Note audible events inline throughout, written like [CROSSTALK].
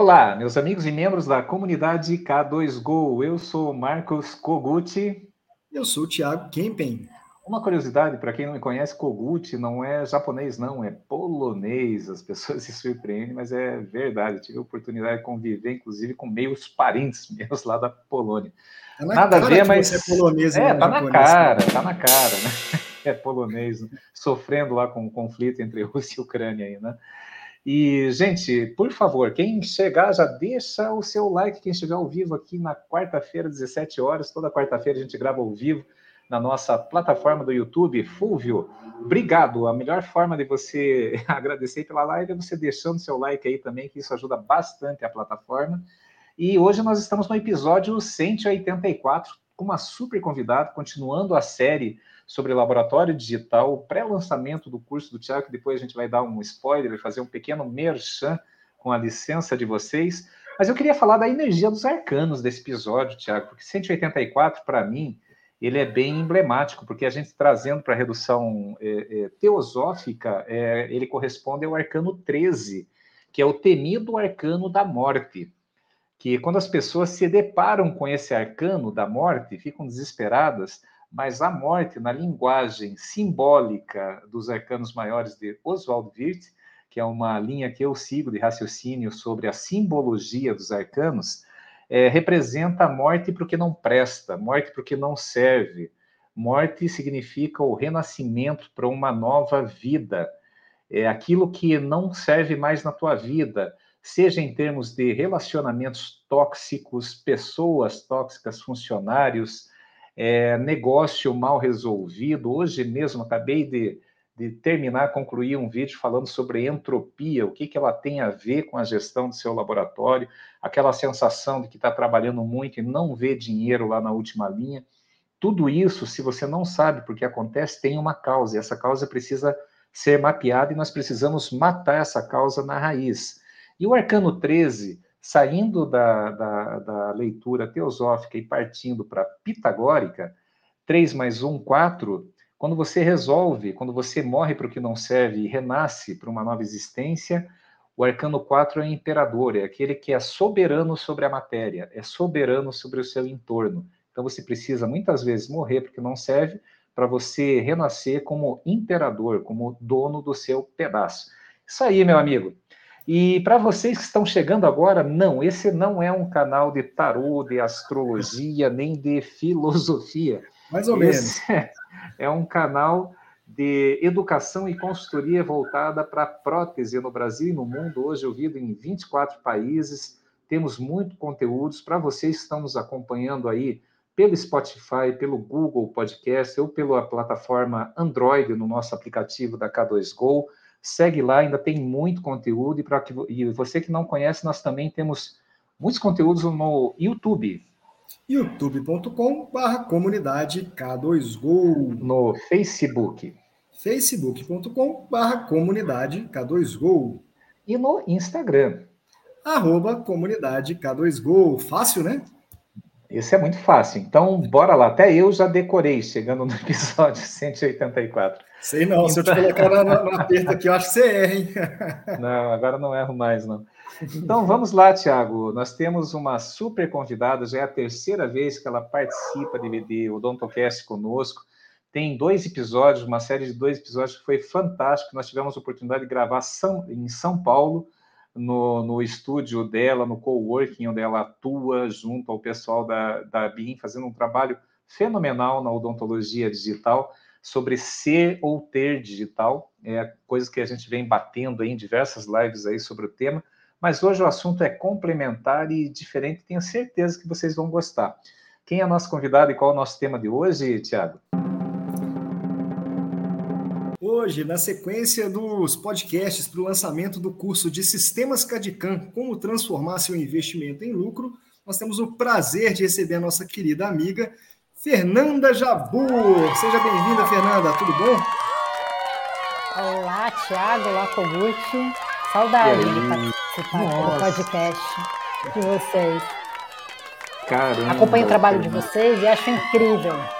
Olá, meus amigos e membros da comunidade K2Go. Eu sou Marcos Koguchi. Eu sou o Thiago Kempen. Uma curiosidade, para quem não me conhece, Koguchi não é japonês, não, é polonês. As pessoas [LAUGHS] se surpreendem, mas é verdade. tive a oportunidade de conviver, inclusive, com meios parentes [LAUGHS] meus lá da Polônia. Tá Nada a ver, mas. é polonês, é, tá na cara, tá na cara, né? [LAUGHS] É polonês, né? sofrendo lá com o conflito entre Rússia e Ucrânia aí, né? E, gente, por favor, quem chegar, já deixa o seu like. Quem estiver ao vivo aqui na quarta-feira, 17 horas, toda quarta-feira a gente grava ao vivo na nossa plataforma do YouTube. Fúvio, obrigado. A melhor forma de você [LAUGHS] agradecer pela live é você deixando seu like aí também, que isso ajuda bastante a plataforma. E hoje nós estamos no episódio 184 com uma super convidada, continuando a série sobre laboratório digital, o pré-lançamento do curso do Tiago, que depois a gente vai dar um spoiler e fazer um pequeno merchan com a licença de vocês. Mas eu queria falar da energia dos arcanos desse episódio, Tiago, porque 184, para mim, ele é bem emblemático, porque a gente trazendo para a redução é, é, teosófica, é, ele corresponde ao arcano 13, que é o temido arcano da morte. Que quando as pessoas se deparam com esse arcano da morte, ficam desesperadas, mas a morte, na linguagem simbólica dos arcanos maiores de Oswald Wirth, que é uma linha que eu sigo de raciocínio sobre a simbologia dos arcanos, é, representa a morte porque não presta, morte porque não serve. Morte significa o renascimento para uma nova vida. É aquilo que não serve mais na tua vida, seja em termos de relacionamentos tóxicos, pessoas tóxicas, funcionários, é, negócio mal resolvido. Hoje mesmo acabei de, de, terminar, concluir um vídeo falando sobre entropia, o que, que ela tem a ver com a gestão do seu laboratório, aquela sensação de que está trabalhando muito e não vê dinheiro lá na última linha. Tudo isso, se você não sabe por que acontece, tem uma causa, e essa causa precisa ser mapeada e nós precisamos matar essa causa na raiz. E o arcano 13 saindo da, da, da leitura teosófica e partindo para pitagórica, 3 mais 1, 4, quando você resolve, quando você morre para o que não serve e renasce para uma nova existência, o arcano 4 é o imperador, é aquele que é soberano sobre a matéria, é soberano sobre o seu entorno. Então você precisa muitas vezes morrer porque não serve para você renascer como imperador, como dono do seu pedaço. Isso aí, meu amigo. E para vocês que estão chegando agora, não, esse não é um canal de tarô, de astrologia, [LAUGHS] nem de filosofia. Mais ou esse menos. É, é um canal de educação e consultoria voltada para prótese no Brasil e no mundo, hoje ouvido em 24 países. Temos muito conteúdos para vocês que estão nos acompanhando aí pelo Spotify, pelo Google Podcast ou pela plataforma Android no nosso aplicativo da K2Go. Segue lá, ainda tem muito conteúdo. E, para que, e você que não conhece, nós também temos muitos conteúdos no YouTube. youtube.com.br comunidade K2Go. No Facebook. facebook.com.br comunidade K2Go. E no Instagram. Arroba comunidade K2Go. Fácil, né? Esse é muito fácil. Então, bora lá. Até eu já decorei, chegando no [LAUGHS] episódio 184. Sei não, então... se eu te então- colocar no, no aperto aqui, eu acho que você erra, hein? [LAUGHS] Não, agora não erro mais, não. Então, vamos lá, Tiago. Nós temos uma super convidada, já é a terceira vez que ela participa de, de Odontocast conosco. Tem dois episódios, uma série de dois episódios que foi fantástico. Nós tivemos a oportunidade de gravar São, em São Paulo, no, no estúdio dela, no coworking, onde ela atua junto ao pessoal da, da BIM, fazendo um trabalho fenomenal na odontologia digital sobre ser ou ter digital, é coisa que a gente vem batendo em diversas lives aí sobre o tema, mas hoje o assunto é complementar e diferente, tenho certeza que vocês vão gostar. Quem é a nossa convidada e qual é o nosso tema de hoje, Tiago? Hoje, na sequência dos podcasts para o lançamento do curso de Sistemas Cadicam, como transformar seu investimento em lucro, nós temos o prazer de receber a nossa querida amiga Fernanda Jabur. Seja bem-vinda, Fernanda. Tudo bom? Olá, Thiago. Olá, Koguchi. Saudade de participar do podcast de vocês. Caramba. Acompanho o trabalho de vocês e acho incrível.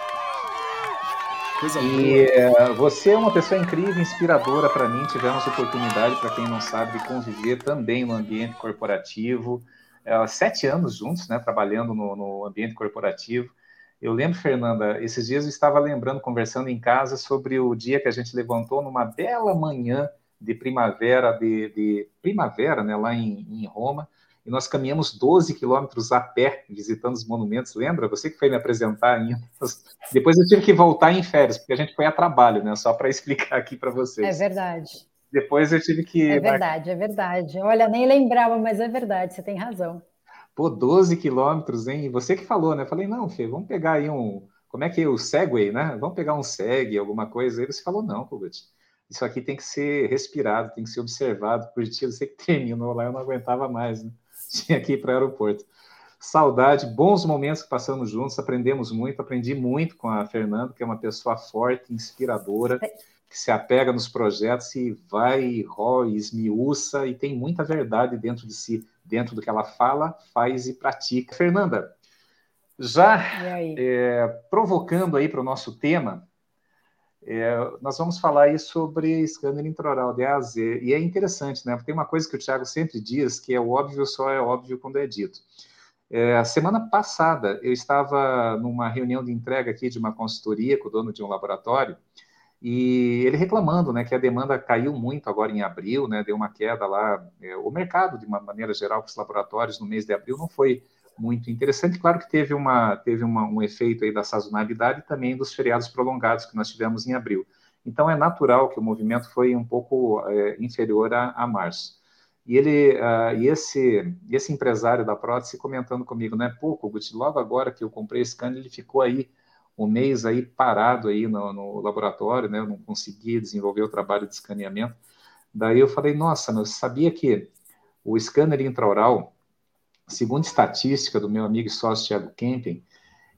Coisa e boa. você é uma pessoa incrível, inspiradora para mim. Tivemos oportunidade, para quem não sabe, de conviver também no ambiente corporativo. É, sete anos juntos, né, trabalhando no, no ambiente corporativo. Eu lembro, Fernanda, esses dias eu estava lembrando, conversando em casa, sobre o dia que a gente levantou numa bela manhã de primavera, de, de primavera, né, lá em, em, Roma, e nós caminhamos 12 quilômetros a pé, visitando os monumentos. Lembra? Você que foi me apresentar ainda. Depois eu tive que voltar em férias, porque a gente foi a trabalho, né? Só para [LAUGHS] explicar aqui para vocês. É verdade. Depois eu tive que. É verdade, é verdade. Olha, nem lembrava, mas é verdade, você tem razão. Pô, 12 quilômetros, hein? Você que falou, né? Eu falei, não, Fê, vamos pegar aí um. Como é que é o Segway, né? Vamos pegar um Seg, alguma coisa. Aí você falou, não, Kugut. Isso aqui tem que ser respirado, tem que ser observado por ti. Você que terminou lá, eu não aguentava mais, né? Tinha que ir para o aeroporto. Saudade, bons momentos que passamos juntos, aprendemos muito, aprendi muito com a Fernanda, que é uma pessoa forte, inspiradora, que se apega nos projetos e vai, rói, esmiuça e tem muita verdade dentro de si dentro do que ela fala, faz e pratica. Fernanda, já é, provocando aí para o nosso tema, é, nós vamos falar aí sobre scanner intraoral de. E é interessante, né? Porque tem uma coisa que o Tiago sempre diz, que é o óbvio só é óbvio quando é dito. É, a semana passada, eu estava numa reunião de entrega aqui de uma consultoria com o dono de um laboratório, e ele reclamando, né, que a demanda caiu muito agora em abril, né, deu uma queda lá, é, o mercado de uma maneira geral para os laboratórios no mês de abril não foi muito interessante, claro que teve uma teve uma, um efeito aí da sazonalidade e também dos feriados prolongados que nós tivemos em abril. Então é natural que o movimento foi um pouco é, inferior a, a, março. E ele uh, e esse esse empresário da prótese comentando comigo, né, pouco, Guti, logo agora que eu comprei esse cano, ele ficou aí um mês aí parado aí no, no laboratório, né? Eu não consegui desenvolver o trabalho de escaneamento. Daí eu falei, nossa, mas sabia que o scanner intraoral, segundo estatística do meu amigo e sócio Thiago Kempen,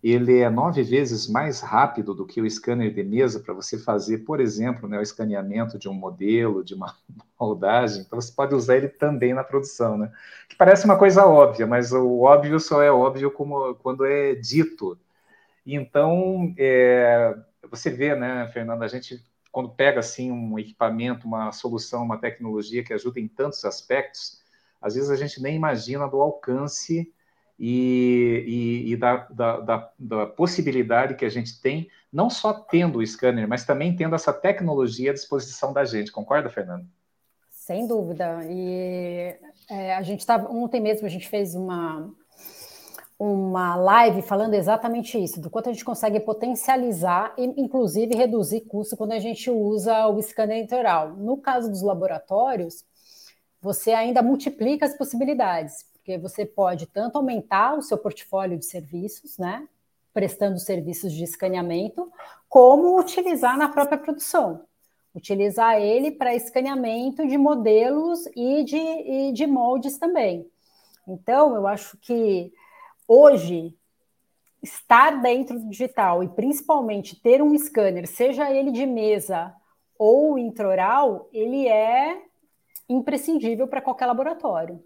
ele é nove vezes mais rápido do que o scanner de mesa para você fazer, por exemplo, né, o escaneamento de um modelo, de uma [LAUGHS] moldagem. Então, você pode usar ele também na produção, né? Que parece uma coisa óbvia, mas o óbvio só é óbvio como, quando é dito. Então, é, você vê, né, Fernanda, a gente, quando pega assim um equipamento, uma solução, uma tecnologia que ajuda em tantos aspectos, às vezes a gente nem imagina do alcance e, e, e da, da, da, da, possibilidade que a gente tem, não só tendo o scanner, mas também tendo essa tecnologia à disposição da gente. Concorda, Fernanda? Sem dúvida. E é, a gente estava ontem mesmo a gente fez uma uma live falando exatamente isso, do quanto a gente consegue potencializar e, inclusive, reduzir custo quando a gente usa o scanner integral. No caso dos laboratórios, você ainda multiplica as possibilidades, porque você pode tanto aumentar o seu portfólio de serviços, né, prestando serviços de escaneamento, como utilizar na própria produção. Utilizar ele para escaneamento de modelos e de, e de moldes também. Então, eu acho que Hoje, estar dentro do digital e principalmente ter um scanner, seja ele de mesa ou intraoral, ele é imprescindível para qualquer laboratório.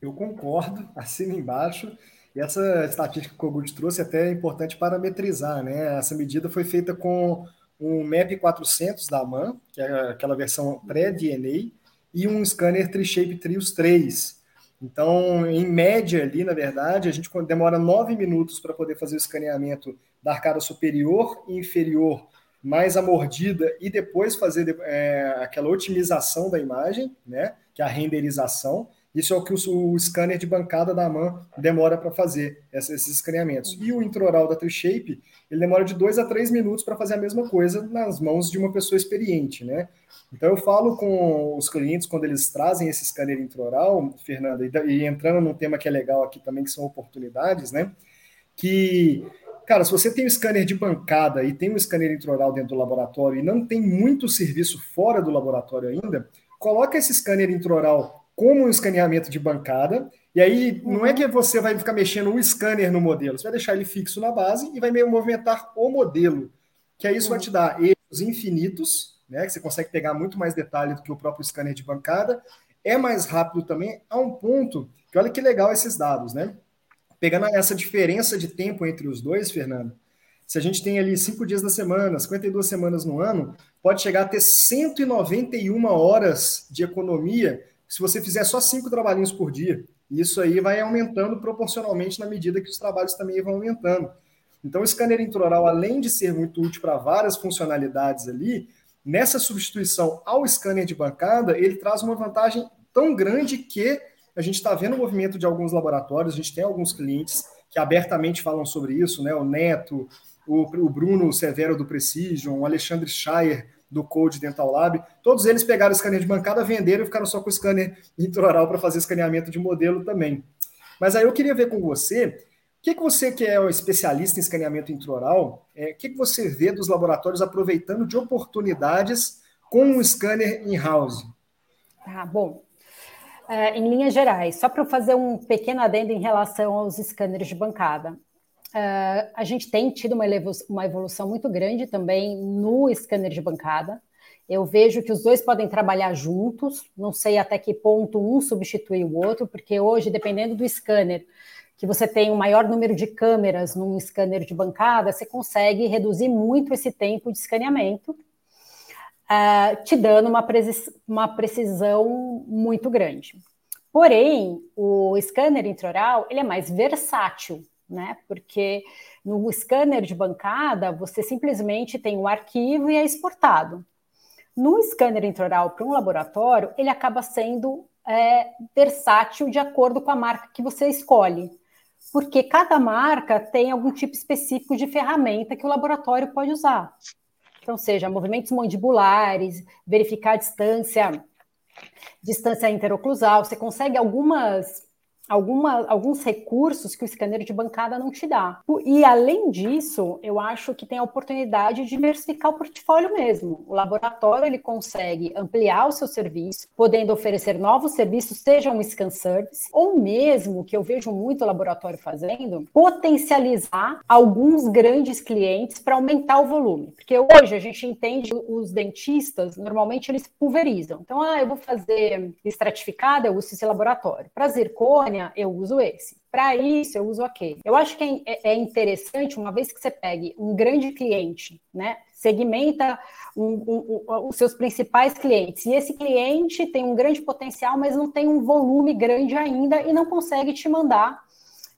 Eu concordo, [LAUGHS] assino embaixo. E essa estatística que o Kogut trouxe é até importante parametrizar, né? Essa medida foi feita com um MAP 400 da AMAN, que é aquela versão pré-DNA, e um scanner Tri-Shape Trios 3, então, em média ali, na verdade, a gente demora nove minutos para poder fazer o escaneamento da arcada superior e inferior, mais a mordida, e depois fazer é, aquela otimização da imagem, né, que é a renderização. Isso é o que o, o scanner de bancada da MAN demora para fazer, esses escaneamentos. E o introral da TreeShape, ele demora de dois a três minutos para fazer a mesma coisa nas mãos de uma pessoa experiente, né? Então eu falo com os clientes quando eles trazem esse scanner intraoral, Fernanda, e, e entrando num tema que é legal aqui também, que são oportunidades, né? Que, cara, se você tem um scanner de bancada e tem um scanner intraoral dentro do laboratório e não tem muito serviço fora do laboratório ainda, coloca esse scanner intraoral como um escaneamento de bancada, e aí não é que você vai ficar mexendo o scanner no modelo, você vai deixar ele fixo na base e vai meio movimentar o modelo, que aí isso vai te dar erros infinitos, né, que você consegue pegar muito mais detalhe do que o próprio scanner de bancada. É mais rápido também, a um ponto que olha que legal esses dados, né? Pegando essa diferença de tempo entre os dois, Fernando, se a gente tem ali cinco dias na semana, 52 semanas no ano, pode chegar a ter 191 horas de economia se você fizer só cinco trabalhinhos por dia. Isso aí vai aumentando proporcionalmente na medida que os trabalhos também vão aumentando. Então, o scanner intraoral, além de ser muito útil para várias funcionalidades ali, nessa substituição ao scanner de bancada, ele traz uma vantagem tão grande que a gente está vendo o movimento de alguns laboratórios, a gente tem alguns clientes que abertamente falam sobre isso, né? O Neto, o, o Bruno Severo do Precision, o Alexandre Schaier do Code Dental Lab, todos eles pegaram o scanner de bancada, venderam e ficaram só com o scanner [LAUGHS] intraoral para fazer escaneamento de modelo também. Mas aí eu queria ver com você, o que, que você que é um especialista em escaneamento intraoral, é, o que, que você vê dos laboratórios aproveitando de oportunidades com o scanner in-house? Ah, bom, é, em linhas gerais, só para fazer um pequeno adendo em relação aos scanners de bancada. Uh, a gente tem tido uma, uma evolução muito grande também no scanner de bancada. Eu vejo que os dois podem trabalhar juntos, não sei até que ponto um substitui o outro, porque hoje, dependendo do scanner, que você tem um maior número de câmeras num scanner de bancada, você consegue reduzir muito esse tempo de escaneamento, uh, te dando uma, uma precisão muito grande. Porém, o scanner intraoral ele é mais versátil, né? Porque no scanner de bancada, você simplesmente tem o arquivo e é exportado. No scanner intraoral para um laboratório, ele acaba sendo é, versátil de acordo com a marca que você escolhe, porque cada marca tem algum tipo específico de ferramenta que o laboratório pode usar. Então, seja movimentos mandibulares, verificar a distância, distância interoclusal, você consegue algumas alguma, alguns recursos que o scanner de bancada não te dá. E além disso, eu acho que tem a oportunidade de diversificar o portfólio mesmo. O laboratório ele consegue ampliar o seu serviço, podendo oferecer novos serviços, seja um scan service, ou mesmo, que eu vejo muito o laboratório fazendo, potencializar alguns grandes clientes para aumentar o volume. Porque hoje a gente entende os dentistas, normalmente eles pulverizam. Então, ah, eu vou fazer estratificada, eu uso esse laboratório. Para eu uso esse. Para isso, eu uso aquele. Eu acho que é, é interessante, uma vez que você pegue um grande cliente, né? Segmenta um, um, um, os seus principais clientes. E esse cliente tem um grande potencial, mas não tem um volume grande ainda e não consegue te mandar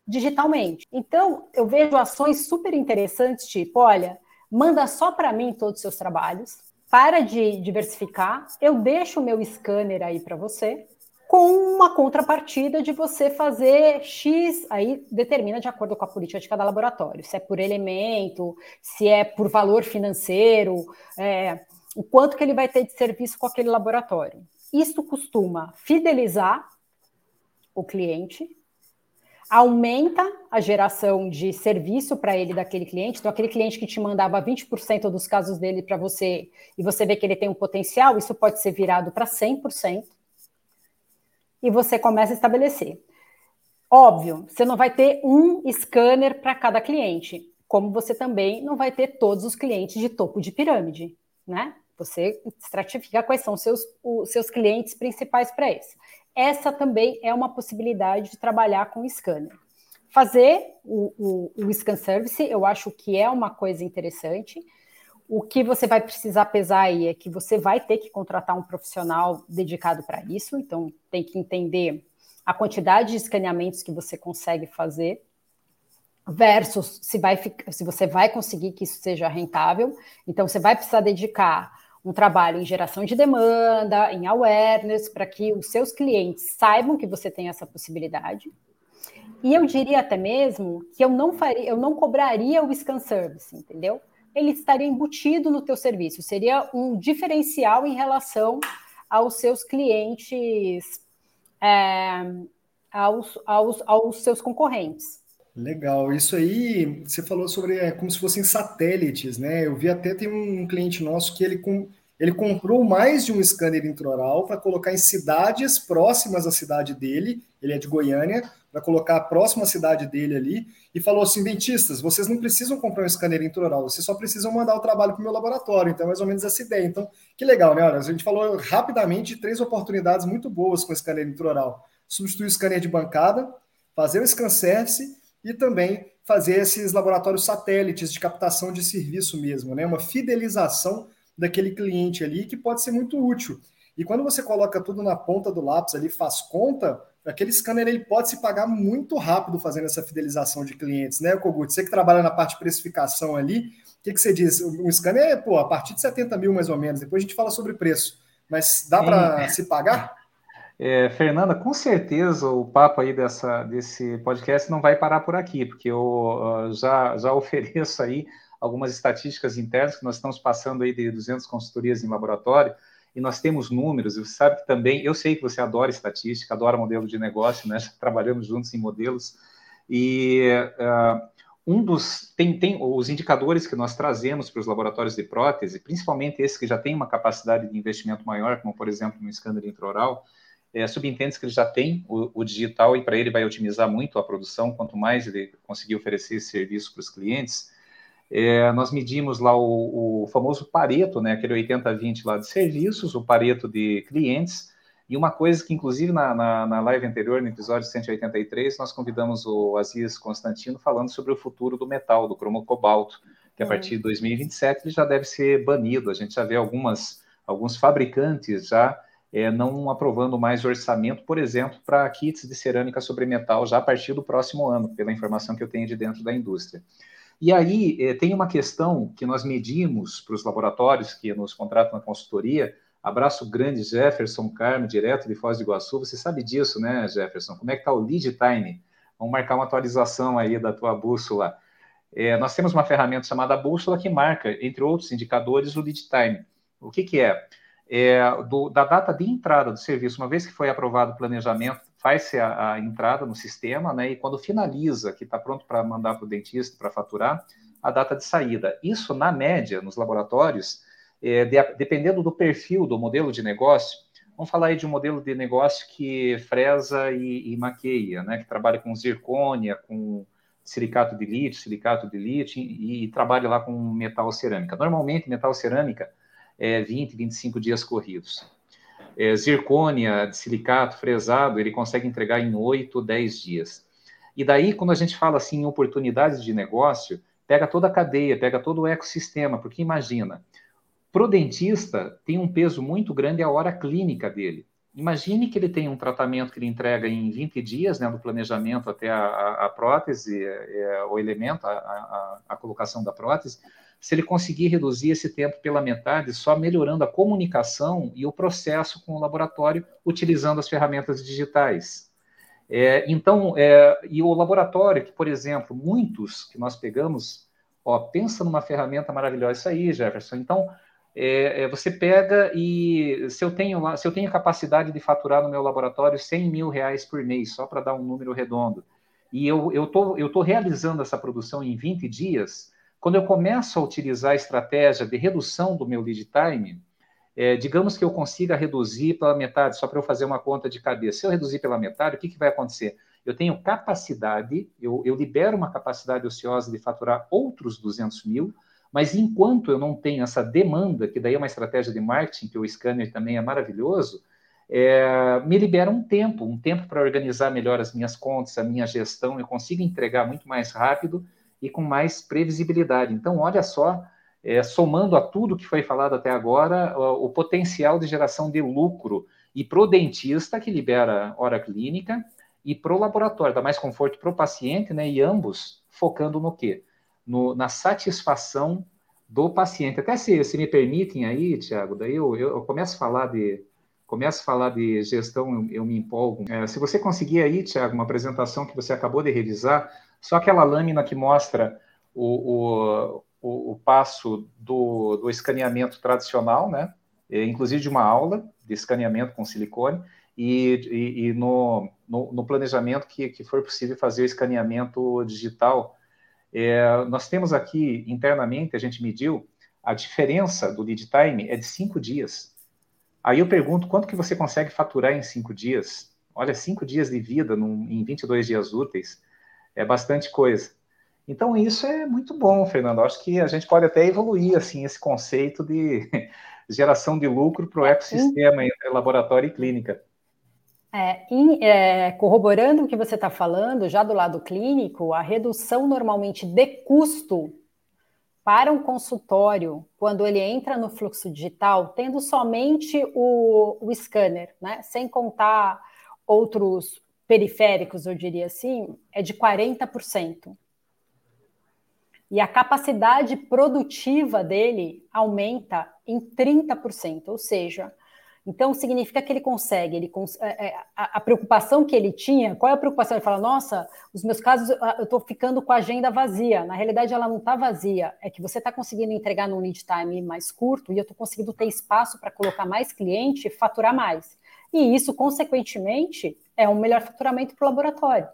digitalmente. Então, eu vejo ações super interessantes, tipo, olha, manda só para mim todos os seus trabalhos, para de diversificar, eu deixo o meu scanner aí para você, com uma contrapartida de você fazer X, aí determina de acordo com a política de cada laboratório, se é por elemento, se é por valor financeiro, é, o quanto que ele vai ter de serviço com aquele laboratório. Isso costuma fidelizar o cliente, aumenta a geração de serviço para ele daquele cliente. Então, aquele cliente que te mandava 20% dos casos dele para você e você vê que ele tem um potencial, isso pode ser virado para 100% e você começa a estabelecer. Óbvio, você não vai ter um scanner para cada cliente, como você também não vai ter todos os clientes de topo de pirâmide, né? Você estratifica quais são seus, os seus clientes principais para esse. Essa também é uma possibilidade de trabalhar com scanner. Fazer o, o, o scan service, eu acho que é uma coisa interessante. O que você vai precisar pesar aí é que você vai ter que contratar um profissional dedicado para isso, então tem que entender a quantidade de escaneamentos que você consegue fazer versus se, vai, se você vai conseguir que isso seja rentável. Então, você vai precisar dedicar um trabalho em geração de demanda, em awareness, para que os seus clientes saibam que você tem essa possibilidade. E eu diria até mesmo que eu não faria, eu não cobraria o scan service, entendeu? Ele estaria embutido no teu serviço, seria um diferencial em relação aos seus clientes, é, aos, aos, aos seus concorrentes. Legal, isso aí você falou sobre é, como se fossem satélites, né? Eu vi até tem um cliente nosso que ele, com, ele comprou mais de um scanner intraoral para colocar em cidades próximas à cidade dele, ele é de Goiânia, para colocar a próxima cidade dele ali, e falou assim: dentistas, vocês não precisam comprar um scanner intraoral, vocês só precisam mandar o trabalho para o meu laboratório. Então, é mais ou menos essa ideia. Então, que legal, né? Olha, a gente falou rapidamente de três oportunidades muito boas com o scanner intraoral: substituir o scanner de bancada, fazer o scan service e também fazer esses laboratórios satélites de captação de serviço mesmo, né? Uma fidelização daquele cliente ali que pode ser muito útil. E quando você coloca tudo na ponta do lápis ali, faz conta, aquele scanner ele pode se pagar muito rápido fazendo essa fidelização de clientes, né, Kogut? Você que trabalha na parte de precificação ali, o que, que você diz? Um scanner é, pô, a partir de 70 mil mais ou menos, depois a gente fala sobre preço, mas dá para se pagar? É, Fernanda, com certeza o papo aí dessa, desse podcast não vai parar por aqui, porque eu uh, já, já [LAUGHS] ofereço aí algumas estatísticas internas que nós estamos passando aí de 200 consultorias em laboratório, e nós temos números, você sabe que também, eu sei que você adora estatística, adora modelo de negócio, né? [LAUGHS] Trabalhamos juntos em modelos, e uh, um dos, tem, tem os indicadores que nós trazemos para os laboratórios de prótese, principalmente esses que já têm uma capacidade de investimento maior, como por exemplo no escândalo intraoral, é, subentende que ele já tem o, o digital e para ele vai otimizar muito a produção, quanto mais ele conseguir oferecer esse serviço para os clientes. É, nós medimos lá o, o, famoso Pareto, né, aquele 80-20 lá de serviços, o Pareto de clientes, e uma coisa que, inclusive, na, na, na, live anterior, no episódio 183, nós convidamos o Aziz Constantino falando sobre o futuro do metal, do cromo cobalto, que a partir de 2027 ele já deve ser banido. A gente já vê algumas, alguns fabricantes já é, não aprovando mais orçamento, por exemplo, para kits de cerâmica sobre metal já a partir do próximo ano, pela informação que eu tenho de dentro da indústria. E aí é, tem uma questão que nós medimos para os laboratórios que nos contratam na consultoria. Abraço grande, Jefferson Carmo, direto de Foz do Iguaçu. Você sabe disso, né, Jefferson? Como é que está o lead time? Vamos marcar uma atualização aí da tua bússola. É, nós temos uma ferramenta chamada bússola que marca, entre outros indicadores, o lead time. O que, que é? é, do, da data de entrada do serviço, uma vez que foi aprovado o planejamento, faz-se a, a, entrada no sistema, né, e quando finaliza, que está pronto para mandar para o dentista para faturar, a data de saída. Isso, na média, nos laboratórios, é, de, dependendo do perfil do modelo de negócio, vamos falar aí de um modelo de negócio que fresa e, e maqueia, né, que trabalha com zircônia, com silicato de lítio, silicato de lítio, e, e trabalha lá com metal cerâmica. Normalmente, metal cerâmica é, 20, 25 dias corridos. É, zircônia de silicato fresado, ele consegue entregar em 8, 10 dias. E daí, quando a gente fala assim em oportunidades de negócio, pega toda a cadeia, pega todo o ecossistema, porque imagina, para o dentista tem um peso muito grande a hora clínica dele. Imagine que ele tem um tratamento que ele entrega em 20 dias, né, do planejamento até a, a, a prótese, é, é, o elemento, a, a, a colocação da prótese se ele conseguir reduzir esse tempo pela metade, só melhorando a comunicação e o processo com o laboratório, utilizando as ferramentas digitais. É, então, é, e o laboratório, que, por exemplo, muitos que nós pegamos, ó, pensa numa ferramenta maravilhosa, isso aí, Jefferson. Então, é, é você pega e se eu tenho se eu tenho capacidade de faturar no meu laboratório 100 mil reais por mês, só para dar um número redondo, e eu estou eu tô realizando essa produção em 20 dias, quando eu começo a utilizar a estratégia de redução do meu lead time, é, digamos que eu consiga reduzir pela metade, só para eu fazer uma conta de cabeça. Se eu reduzir pela metade, o que, que vai acontecer? Eu tenho capacidade, eu, eu libero uma capacidade ociosa de faturar outros 200 mil, mas enquanto eu não tenho essa demanda, que daí é uma estratégia de marketing, que o scanner também é maravilhoso, é, me libera um tempo, um tempo para organizar melhor as minhas contas, a minha gestão, eu consigo entregar muito mais rápido e com mais previsibilidade. Então, olha só, é, somando a tudo que foi falado até agora, o, o potencial de geração de lucro e para o dentista, que libera hora clínica, e para o laboratório, dá mais conforto para o paciente, né? E ambos focando no quê? No, na satisfação do paciente. Até se, se me permitem aí, Tiago, daí eu, eu, começo a falar de começo a falar de gestão, eu, eu me empolgo. É, se você conseguir aí, Tiago, uma apresentação que você acabou de revisar, só aquela lâmina que mostra o, o, o passo do, do, escaneamento tradicional, né? É, inclusive de uma aula de escaneamento com silicone, e, e, e no, no, no, planejamento que, que for possível fazer o escaneamento digital. É, nós temos aqui internamente, a gente mediu, a diferença do lead time é de cinco dias. Aí eu pergunto, quanto que você consegue faturar em cinco dias? Olha, cinco dias de vida num, em 22 dias úteis é bastante coisa. Então, isso é muito bom, Fernando. Acho que a gente pode até evoluir assim esse conceito de [LAUGHS] geração de lucro para o ecossistema entre laboratório e clínica. É, em, é, corroborando o que você está falando, já do lado clínico, a redução normalmente de custo para um consultório, quando ele entra no fluxo digital, tendo somente o, o scanner, né, sem contar outros periféricos, eu diria assim, é de 40%. E a capacidade produtiva dele aumenta em 30%, ou seja, então, significa que ele consegue, ele cons é, é, a, a, preocupação que ele tinha, qual é a preocupação? Ele fala, nossa, os meus casos, eu estou ficando com a agenda vazia. Na realidade, ela não está vazia, é que você está conseguindo entregar num lead time mais curto e eu estou conseguindo ter espaço para colocar mais cliente e faturar mais. E isso, consequentemente, é um melhor faturamento para o laboratório.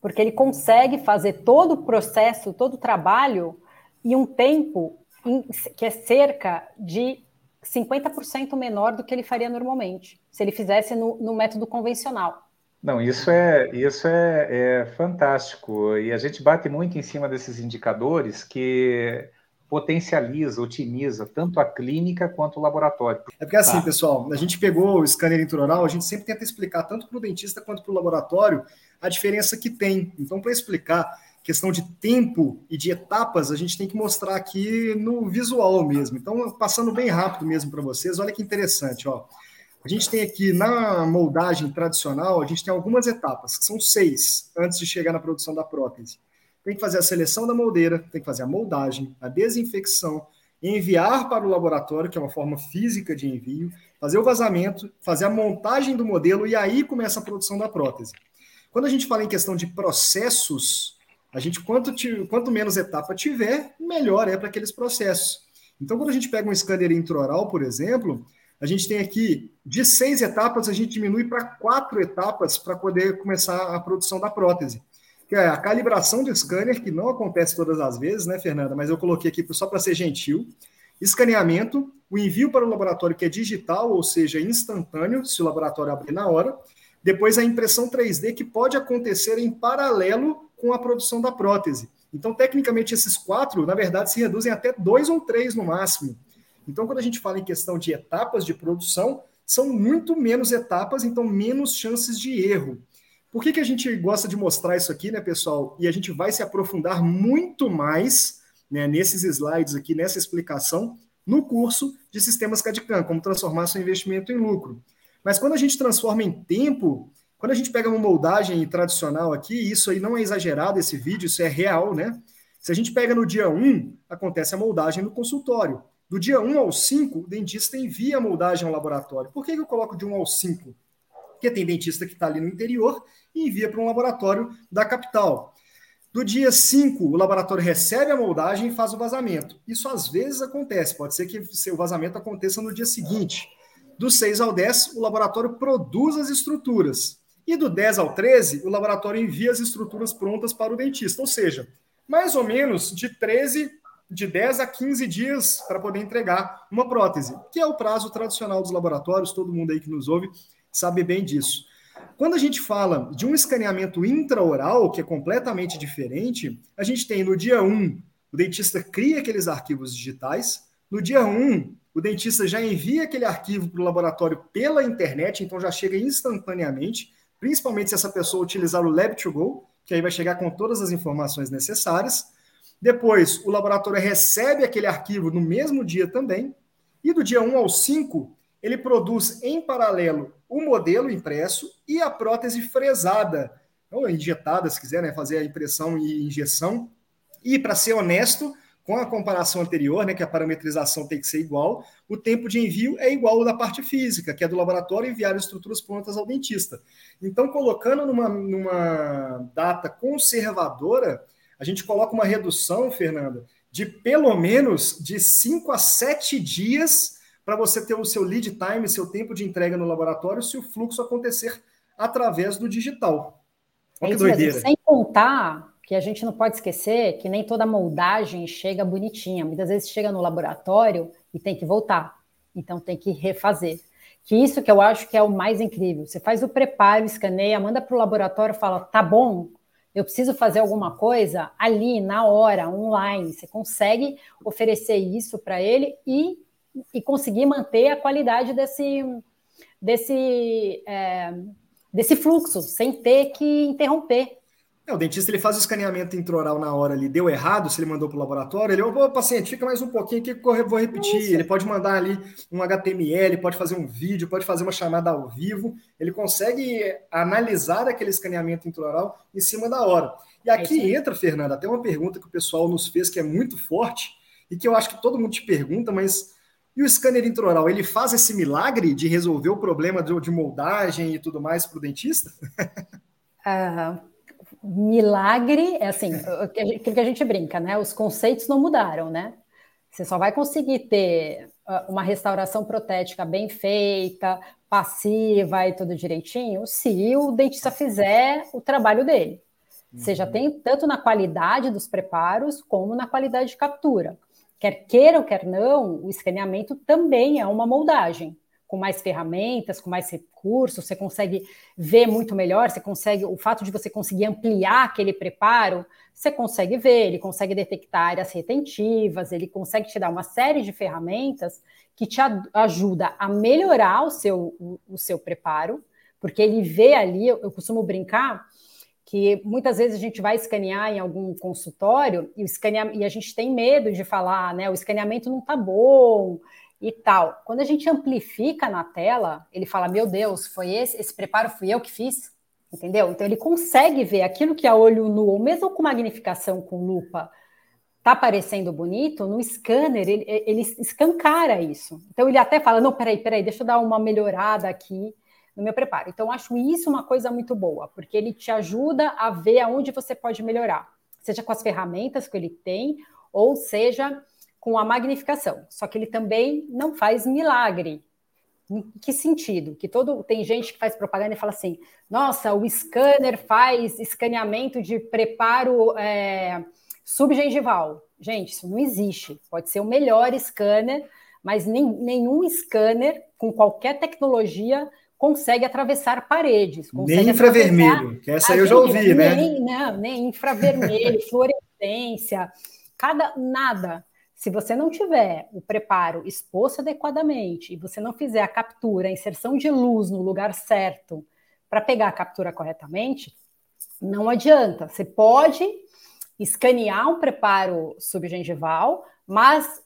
Porque ele consegue fazer todo o processo, todo o trabalho em um tempo que é cerca de 50% menor do que ele faria normalmente, se ele fizesse no, no método convencional. Não, isso é isso é, é, fantástico e a gente bate muito em cima desses indicadores que potencializa, otimiza tanto a clínica quanto o laboratório. É porque assim, tá. pessoal, a gente pegou o scanner intraoral, a gente sempre tenta explicar tanto para o dentista quanto para o laboratório a diferença que tem. Então, para explicar questão de tempo e de etapas, a gente tem que mostrar aqui no visual mesmo. Então, passando bem rápido mesmo para vocês, olha que interessante, ó. A gente tem aqui na moldagem tradicional, a gente tem algumas etapas, que são seis, antes de chegar na produção da prótese. Tem que fazer a seleção da moldeira, tem que fazer a moldagem, a desinfecção, enviar para o laboratório, que é uma forma física de envio, fazer o vazamento, fazer a montagem do modelo e aí começa a produção da prótese. Quando a gente fala em questão de processos, a gente, quanto, quanto menos etapa tiver, melhor é para aqueles processos. Então, quando a gente pega um scanner intraoral, por exemplo, a gente tem aqui de seis etapas, a gente diminui para quatro etapas para poder começar a produção da prótese. Que é a calibração do scanner, que não acontece todas as vezes, né, Fernanda? Mas eu coloquei aqui só para ser gentil. Escaneamento, o envio para o laboratório, que é digital, ou seja, instantâneo, se o laboratório abrir na hora. Depois a impressão 3D, que pode acontecer em paralelo com a produção da prótese. Então, tecnicamente, esses quatro, na verdade, se reduzem até dois ou três no máximo. Então, quando a gente fala em questão de etapas de produção, são muito menos etapas, então menos chances de erro. Por que, que a gente gosta de mostrar isso aqui, né, pessoal? E a gente vai se aprofundar muito mais né, nesses slides aqui, nessa explicação, no curso de sistemas CAD-CAM, como transformar seu investimento em lucro. Mas quando a gente transforma em tempo, quando a gente pega uma moldagem tradicional aqui, isso aí não é exagerado esse vídeo, isso é real, né? Se a gente pega no dia 1, acontece a moldagem no consultório. Do dia 1 ao 5, o dentista envia a moldagem ao laboratório. Por que eu coloco de 1 ao 5? Porque tem dentista que está ali no interior e envia para um laboratório da capital. Do dia 5, o laboratório recebe a moldagem e faz o vazamento. Isso às vezes acontece, pode ser que o vazamento aconteça no dia seguinte. Do 6 ao 10, o laboratório produz as estruturas. E do 10 ao 13, o laboratório envia as estruturas prontas para o dentista, ou seja, mais ou menos de 13, de 10 a 15 dias para poder entregar uma prótese, que é o prazo tradicional dos laboratórios, todo mundo aí que nos ouve sabe bem disso. Quando a gente fala de um escaneamento intraoral, que é completamente diferente, a gente tem no dia 1, o dentista cria aqueles arquivos digitais, no dia 1, o dentista já envia aquele arquivo para o laboratório pela internet, então já chega instantaneamente principalmente se essa pessoa utilizar o Lab2Go, que aí vai chegar com todas as informações necessárias. Depois, o laboratório recebe aquele arquivo no mesmo dia também. E do dia 1 ao 5, ele produz em paralelo o modelo impresso e a prótese fresada, ou injetada, se quiser, né, fazer a impressão e injeção. E, para ser honesto, com a comparação anterior, né, que a parametrização tem que ser igual, o tempo de envio é igual ao da parte física, que é do laboratório enviar estruturas prontas ao dentista. Então, colocando numa, numa data conservadora, a gente coloca uma redução, Fernanda, de pelo menos de 5 a 7 dias para você ter o seu lead time, seu tempo de entrega no laboratório, se o fluxo acontecer através do digital. Olha é que doideira. Sem contar que a gente não pode esquecer que nem toda moldagem chega bonitinha. Muitas vezes chega no laboratório e tem que voltar. Então tem que refazer. Que isso que eu acho que é o mais incrível. Você faz o preparo, escaneia, manda para o laboratório, fala, tá bom, eu preciso fazer alguma coisa ali, na hora, online. Você consegue oferecer isso para ele e, e conseguir manter a qualidade desse, desse, é, desse fluxo, sem ter que interromper. É, o dentista ele faz o escaneamento intraoral na hora ali, deu errado, se ele mandou para o laboratório, ele, ô paciente, fica mais um pouquinho aqui que eu vou repetir. Ele pode mandar ali um HTML, pode fazer um vídeo, pode fazer uma chamada ao vivo, ele consegue analisar aquele escaneamento intraoral em cima da hora. E aqui é entra, Fernanda, até uma pergunta que o pessoal nos fez que é muito forte e que eu acho que todo mundo te pergunta, mas e o scanner intraoral, ele faz esse milagre de resolver o problema de moldagem e tudo mais para o dentista? [LAUGHS] Ah, milagre, é assim, aquilo que a gente brinca, né? Os conceitos não mudaram, né? Você só vai conseguir ter ah, uma restauração protética bem feita, passiva e tudo direitinho, se o dentista fizer o trabalho dele. Uhum. Seja tem tanto na qualidade dos preparos como na qualidade de captura. Quer queira ou quer não, o escaneamento também é uma moldagem. Com mais ferramentas, com mais recursos, você consegue ver muito melhor, você consegue, o fato de você conseguir ampliar aquele preparo, você consegue ver, ele consegue detectar áreas retentivas, ele consegue te dar uma série de ferramentas que te ajuda a melhorar o seu, o, o seu preparo, porque ele vê ali, eu, eu costumo brincar que muitas vezes a gente vai escanear em algum consultório e, o escanear, e a gente tem medo de falar, né? O escaneamento não tá bom, e tal. Quando a gente amplifica na tela, ele fala: Meu Deus, foi esse, esse preparo fui eu que fiz, entendeu? Então ele consegue ver aquilo que a olho nu, ou mesmo com magnificação com lupa, tá parecendo bonito, no scanner ele, ele escancara isso. Então ele até fala: Não, peraí, peraí, deixa eu dar uma melhorada aqui no meu preparo. Então acho isso uma coisa muito boa, porque ele te ajuda a ver aonde você pode melhorar, seja com as ferramentas que ele tem, ou seja com a magnificação. Só que ele também não faz milagre. Em que sentido? Que todo tem gente que faz propaganda e fala assim: nossa, o scanner faz escaneamento de preparo é, subgengival. Gente, isso não existe. Pode ser o melhor scanner, mas nem, nenhum scanner com qualquer tecnologia consegue atravessar paredes. Consegue nem infravermelho, que essa aí eu já ouvi, né? Nem, não, nem infravermelho, [LAUGHS] fluorescência, cada nada. Se você não tiver o preparo exposto adequadamente e você não fizer a captura, a inserção de luz no lugar certo para pegar a captura corretamente, não adianta. Você pode escanear um preparo subgengival, mas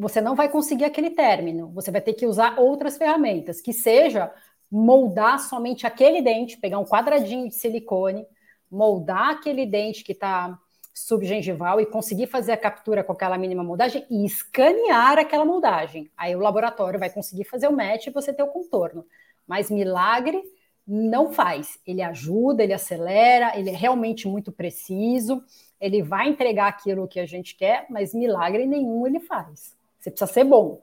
você não vai conseguir aquele término. Você vai ter que usar outras ferramentas, que seja moldar somente aquele dente, pegar um quadradinho de silicone, moldar aquele dente que está subgengival e conseguir fazer a captura com aquela mínima moldagem e escanear aquela moldagem. Aí o laboratório vai conseguir fazer o match e você ter o contorno. Mas milagre não faz. Ele ajuda, ele acelera, ele é realmente muito preciso, ele vai entregar aquilo que a gente quer, mas milagre nenhum ele faz. Você precisa ser bom.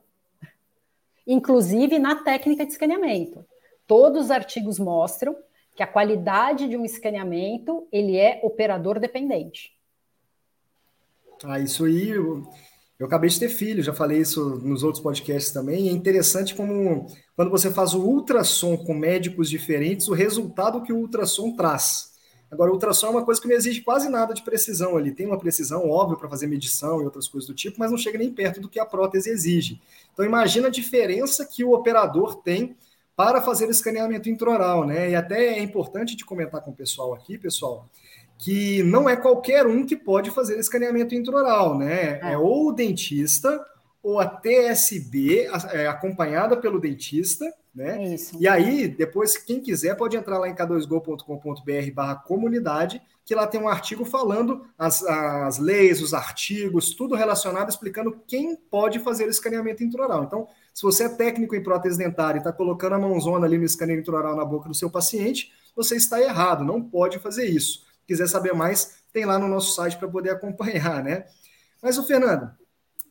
Inclusive na técnica de escaneamento. Todos os artigos mostram que a qualidade de um escaneamento ele é operador dependente. Ah, isso aí, eu, eu acabei de ter filho, já falei isso nos outros podcasts também. é interessante como quando você faz o ultrassom com médicos diferentes, o resultado que o ultrassom traz. Agora, o ultrassom é uma coisa que não exige quase nada de precisão ali. Tem uma precisão, óbvio, para fazer medição e outras coisas do tipo, mas não chega nem perto do que a prótese exige. Então, imagina a diferença que o operador tem para fazer escaneamento intraoral, né? E até é importante de comentar com o pessoal aqui, pessoal, que não é qualquer um que pode fazer escaneamento intraoral, né? É, é ou o dentista ou a TSB, é, acompanhada pelo dentista, né? É isso. E aí, depois, quem quiser pode entrar lá em k2go.com.br barra comunidade, que lá tem um artigo falando as, as leis, os artigos, tudo relacionado, explicando quem pode fazer o escaneamento intraoral. Então, se você é técnico em prótese dentária e está colocando a mãozona ali no escaneamento intraoral na boca do seu paciente, você está errado, não pode fazer isso quiser saber mais, tem lá no nosso site para poder [LAUGHS] acompanhar, né? Mas, o Fernando,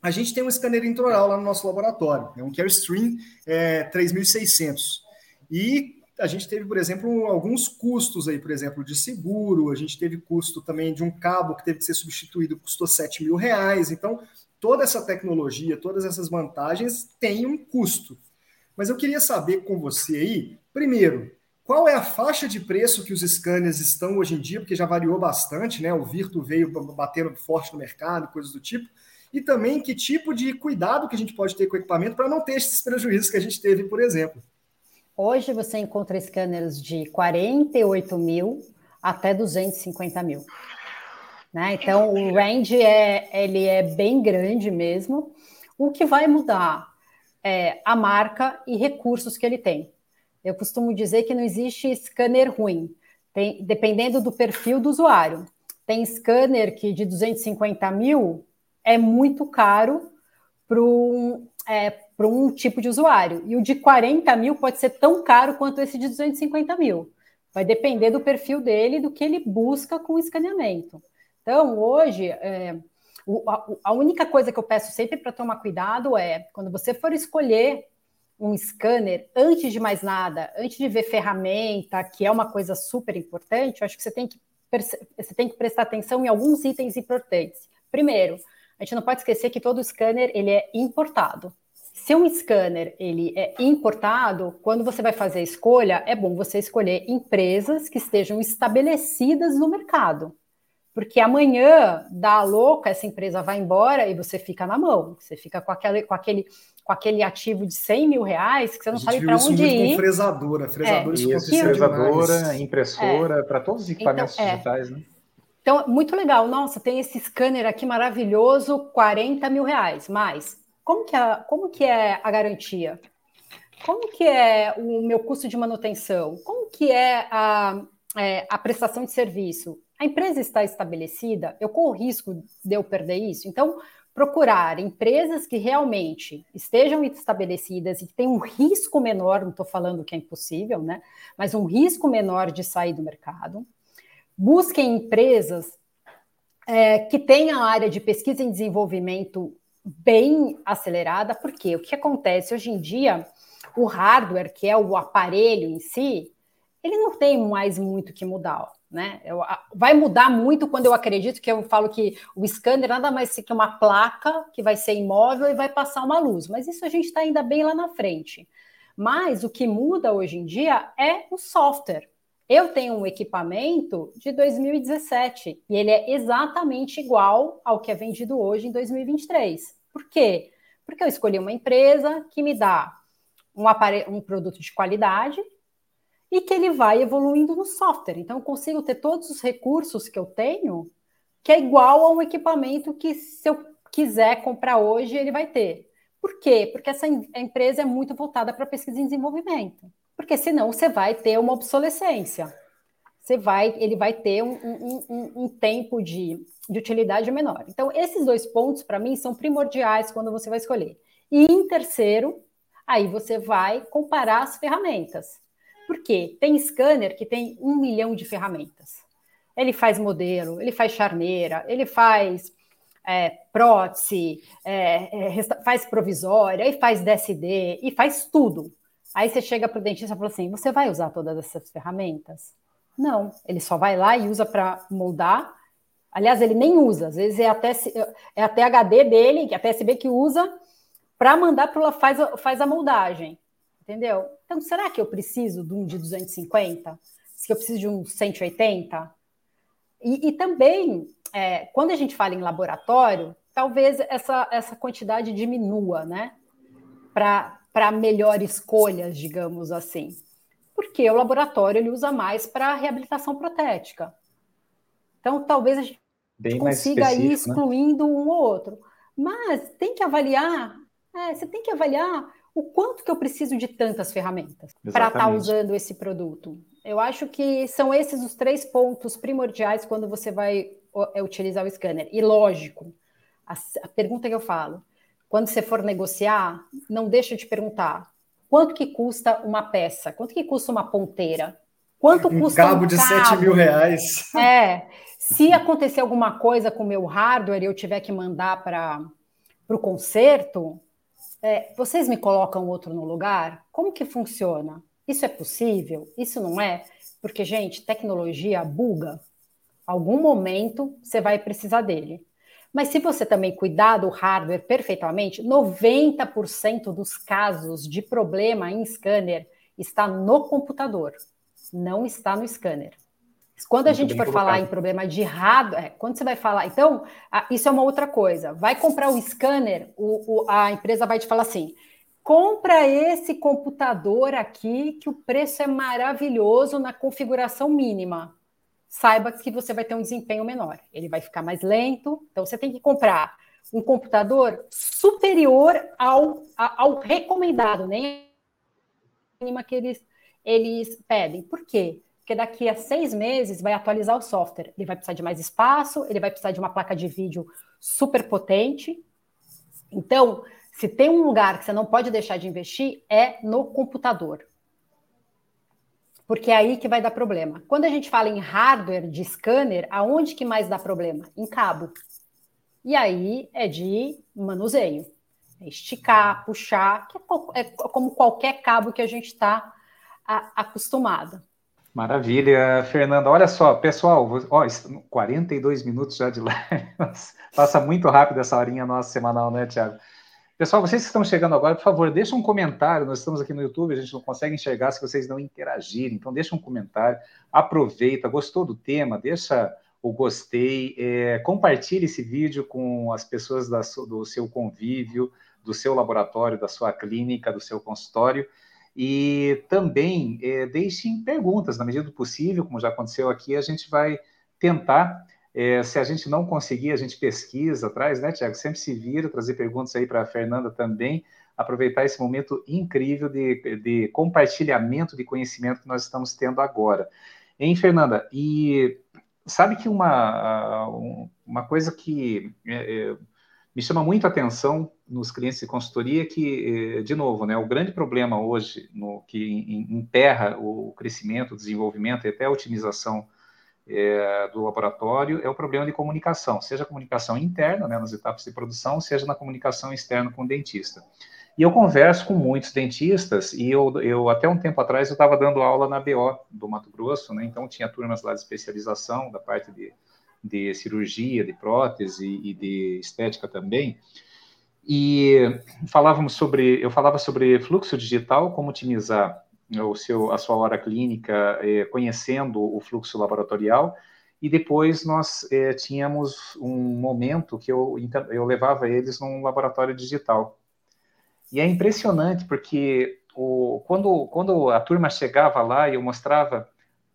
a gente tem um scanner intraoral lá no nosso laboratório, é um Carestream é, 3600. E a gente teve, por exemplo, alguns custos aí, por exemplo, de seguro, a gente teve custo também de um cabo que teve que ser substituído, custou 7 mil reais. Então, toda essa tecnologia, todas essas vantagens têm um custo. Mas eu queria saber com você aí, primeiro, qual é a faixa de preço que os scanners estão hoje em dia? Porque já variou bastante, né? O Virtu veio batendo forte no mercado, coisas do tipo. E também que tipo de cuidado que a gente pode ter com o equipamento para não ter esses [LAUGHS] prejuízos que a gente teve, por exemplo. Hoje você encontra scanners de 48 mil até 250 mil. Né? Então, o range é, ele é bem grande mesmo. O que vai mudar é a marca e recursos que ele tem. Eu costumo dizer que não existe scanner ruim, tem, dependendo do perfil do usuário. Tem scanner que de 250 mil é muito caro para um, é, um tipo de usuário, e o de 40 mil pode ser tão caro quanto esse de 250 mil. Vai depender do perfil dele, do que ele busca com o escaneamento. Então, hoje, é, o, a, a, única coisa que eu peço sempre para tomar cuidado é quando você for escolher um scanner, antes de mais nada, antes de ver ferramenta, que é uma coisa super importante, eu acho que você tem que, você tem que prestar atenção em alguns itens importantes. Primeiro, a gente não pode esquecer que todo scanner ele é importado. Se um scanner ele é importado, quando você vai fazer a escolha, é bom você escolher empresas que estejam estabelecidas no mercado. Porque amanhã, dá louca, essa empresa vai embora e você fica na mão. Você fica com aquele, com aquele, com aquele ativo de 100 mil reais que você não sabe para onde ir. Com fresadora, fresadora, é, isso, fresadora, impressora, é. para todos os equipamentos então, é. digitais, né? Então, muito legal. Nossa, tem esse scanner aqui maravilhoso, 40 mil reais. Mas como que é, como que é a garantia? Como que é o meu custo de manutenção? Como que é a, é, a prestação de serviço? A empresa está estabelecida, eu corro risco de eu perder isso. Então, procurar empresas que realmente estejam estabelecidas e que tenham um risco menor, não estou falando que é impossível, né? Mas um risco menor de sair do mercado. Busquem empresas é, que tenham a área de pesquisa e desenvolvimento bem acelerada, porque o que acontece hoje em dia, o hardware, que é o aparelho em si, ele não tem mais muito que mudar. Né? Eu, vai mudar muito quando eu acredito que eu falo que o scanner nada mais que uma placa que vai ser imóvel e vai passar uma luz, mas isso a gente está ainda bem lá na frente. Mas o que muda hoje em dia é o software. Eu tenho um equipamento de 2017 e ele é exatamente igual ao que é vendido hoje em 2023. Por quê? Porque eu escolhi uma empresa que me dá um, um produto de qualidade e que ele vai evoluindo no software. Então, eu consigo ter todos os recursos que eu tenho, que é igual a um equipamento que, se eu quiser comprar hoje, ele vai ter. Por quê? Porque essa empresa é muito voltada para pesquisa e desenvolvimento. Porque senão você vai ter uma obsolescência. Você vai, ele vai ter um, um, um, um tempo de, de utilidade menor. Então, esses dois pontos, para mim, são primordiais quando você vai escolher. E em terceiro, aí você vai comparar as ferramentas. Por quê? Tem scanner que tem um milhão de ferramentas. Ele faz modelo, ele faz charneira, ele faz é, prótese, é, é, faz provisória, e faz DSD, e faz tudo. Aí você chega para o dentista e fala assim: você vai usar todas essas ferramentas? Não, ele só vai lá e usa para moldar. Aliás, ele nem usa, às vezes é até, é até HD dele, que é a PSB que usa, para mandar para lá, faz, faz a moldagem entendeu? Então, será que eu preciso de um de 250? Se eu preciso de um 180? E, e também, é, quando a gente fala em laboratório, talvez essa, essa quantidade diminua, né? Para melhores escolhas, digamos assim. Porque o laboratório ele usa mais para reabilitação protética. Então, talvez a gente Bem consiga ir né? excluindo né? um ou outro. Mas tem que avaliar, é, você tem que avaliar o quanto que eu preciso de tantas ferramentas para estar tá usando esse produto? Eu acho que são esses os três pontos primordiais quando você vai é, utilizar o scanner. E lógico, a, a pergunta que eu falo, quando você for negociar, não deixa de perguntar quanto que custa uma peça, quanto que custa uma ponteira, quanto um custa cabo um cabo de 7 mil reais. É, se acontecer alguma coisa com o meu hardware e eu tiver que mandar para o conserto, é, vocês me colocam outro no lugar? Como que funciona? Isso é possível? Isso não é? Porque, gente, tecnologia buga. Algum momento você vai precisar dele. Mas se você também cuidar do hardware perfeitamente, 90% dos casos de problema em scanner está no computador, não está no scanner. Quando a gente for colocado. falar em problema de hardware, é, quando você vai falar, então, isso é uma outra coisa. Vai comprar o scanner, o, o, a empresa vai te falar assim: compra esse computador aqui, que o preço é maravilhoso na configuração mínima. Saiba que você vai ter um desempenho menor. Ele vai ficar mais lento. Então, você tem que comprar um computador superior ao, ao recomendado, nem mínima que eles, eles pedem. Por quê? Porque daqui a seis meses vai atualizar o software. Ele vai precisar de mais espaço, ele vai precisar de uma placa de vídeo super potente. Então, se tem um lugar que você não pode deixar de investir, é no computador. Porque é aí que vai dar problema. Quando a gente fala em hardware de scanner, aonde que mais dá problema? Em cabo. E aí é de manuseio. É esticar, puxar, que é, é como qualquer cabo que a gente está acostumado. Maravilha, Fernanda. Olha só, pessoal, ó, 42 minutos já de [LAUGHS] live. Passa muito rápido essa horinha nossa semanal, né, Tiago? Pessoal, vocês que estão chegando agora, por favor, deixa um comentário. Nós estamos aqui no YouTube, a gente não consegue enxergar se vocês não interagirem. Então, deixa um comentário, aproveita, gostou do tema, deixa o gostei, é, compartilhe esse vídeo com as pessoas da, do seu convívio, do seu laboratório, da sua clínica, do seu consultório. E também é, deixem perguntas, na medida do possível, como já aconteceu aqui, a gente vai tentar. É, se a gente não conseguir, a gente pesquisa atrás, né, Tiago? Sempre se vira, trazer perguntas aí para a Fernanda também, aproveitar esse momento incrível de, de compartilhamento de conhecimento que nós estamos tendo agora. Hein, Fernanda? E sabe que uma, uma coisa que é, me chama muito atenção nos clientes de consultoria que, é, de novo, né, o grande problema hoje no que emperra o crescimento, o desenvolvimento e até a otimização é, do laboratório é o problema de comunicação, seja a comunicação interna, né, nas etapas de produção, seja na comunicação externa com o dentista. E eu converso com muitos dentistas, e eu, eu até um tempo atrás eu estava dando aula na BO do Mato Grosso, né? Então tinha turmas lá de especialização, da parte de, de cirurgia, de prótese e de estética também. E falávamos sobre, eu falava sobre fluxo digital, como otimizar o seu, a sua hora clínica, eh, conhecendo o fluxo laboratorial, e depois nós eh, tínhamos um momento que eu, eu levava eles num laboratório digital. E é impressionante porque o, quando, quando a turma chegava lá e eu mostrava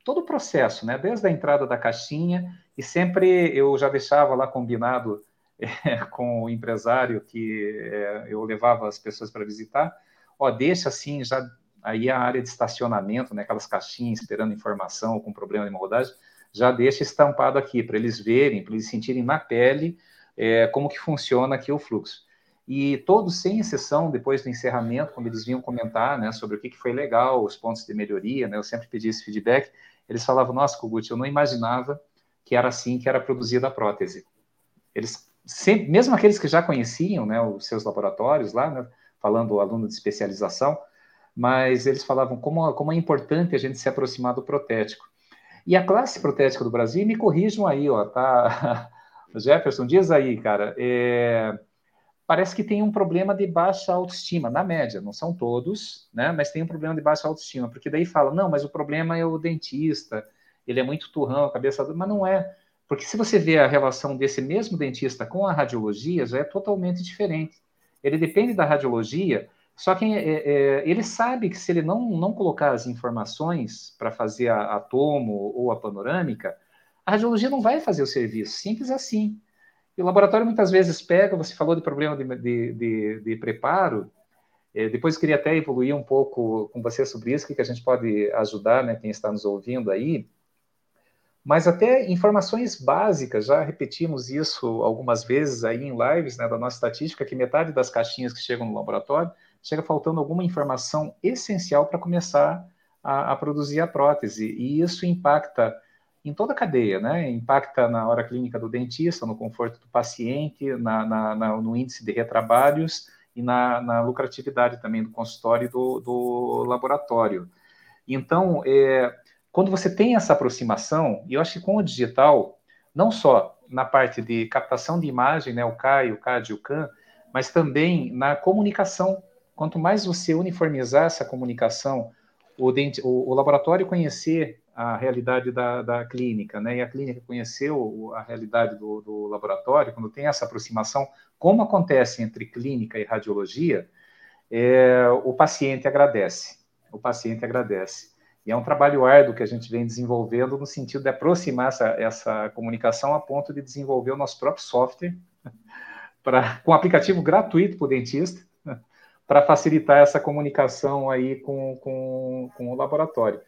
todo o processo, né, desde a entrada da caixinha, e sempre eu já deixava lá combinado é, [LAUGHS] com o empresário que é, eu levava as pessoas para visitar, ó, deixa assim, já aí a área de estacionamento, né, aquelas caixinhas esperando informação com problema de moldagem, já deixa estampado aqui para eles verem, para eles sentirem na pele é, como que funciona aqui o fluxo. E todos, sem exceção, depois do encerramento, quando eles vinham comentar né, sobre o que, que foi legal, os pontos de melhoria, né, eu sempre pedi esse feedback, eles falavam, nossa, Kogut, eu não imaginava que era assim que era produzida a prótese. Eles, sempre, mesmo aqueles que já conheciam né, os seus laboratórios lá, né, falando aluno de especialização, mas eles falavam como, como é importante a gente se aproximar do protético. E a classe protética do Brasil, me corrijam aí, ó, tá? [LAUGHS] Jefferson, diz aí, cara, é, parece que tem um problema de baixa autoestima, na média, não são todos, né? Mas tem um problema de baixa autoestima, porque daí fala, não, mas o problema é o dentista, ele é muito turrão, cabeça dura, mas não é. Porque se você vê a relação desse mesmo dentista com a radiologia, já é totalmente diferente. Ele depende da radiologia, só que é, é, ele sabe que se ele não, não colocar as informações para fazer a, a tomo ou a panorâmica, a radiologia não vai fazer o serviço. Simples assim. E o laboratório muitas vezes pega, você falou de problema de, de, de, de preparo, é, depois queria até evoluir um pouco com você sobre isso, que a gente pode ajudar, né, quem está nos ouvindo aí. Mas até informações básicas, já repetimos isso algumas vezes aí em lives né, da nossa estatística, que metade das caixinhas que chegam no laboratório chega faltando alguma informação essencial para começar a, a produzir a prótese. E isso impacta em toda a cadeia, né? Impacta na hora clínica do dentista, no conforto do paciente, na, na, na no índice de retrabalhos e na, na lucratividade também do consultório e do, do laboratório. Então, é, quando você tem essa aproximação, e eu acho que com o digital, não só na parte de captação de imagem, né, o CAI, o CAD o CAN, mas também na comunicação. Quanto mais você uniformizar essa comunicação, o, dente, o, o laboratório conhecer a realidade da, da clínica, né? E a clínica conheceu a realidade do, do, laboratório, quando tem essa aproximação, como acontece entre clínica e radiologia, é, o paciente agradece. O paciente agradece. E é um trabalho árduo que a gente vem desenvolvendo no sentido de aproximar essa, essa comunicação a ponto de desenvolver o nosso próprio software [LAUGHS] pra, com um aplicativo gratuito para o dentista [LAUGHS] para facilitar essa comunicação aí com, com, com o laboratório.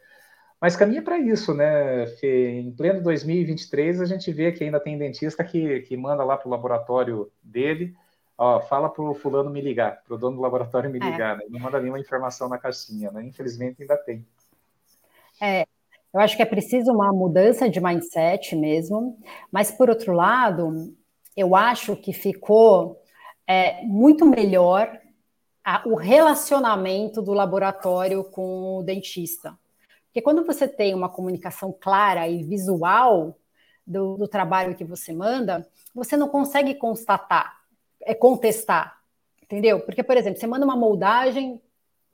Mas caminha para isso, né, Fê? Em pleno 2023, a gente vê que ainda tem dentista que, que manda lá para o laboratório dele, ó, fala para o fulano me ligar, para o dono do laboratório me é. ligar, é. né? Não manda nenhuma informação na caixinha, né? Infelizmente ainda tem. É, eu acho que é preciso uma mudança de mindset mesmo, mas por outro lado, eu acho que ficou é, muito melhor a, o relacionamento do laboratório com o dentista. Porque quando você tem uma comunicação clara e visual do, do trabalho que você manda, você não consegue constatar, é contestar, entendeu? Porque, por exemplo, você manda uma moldagem,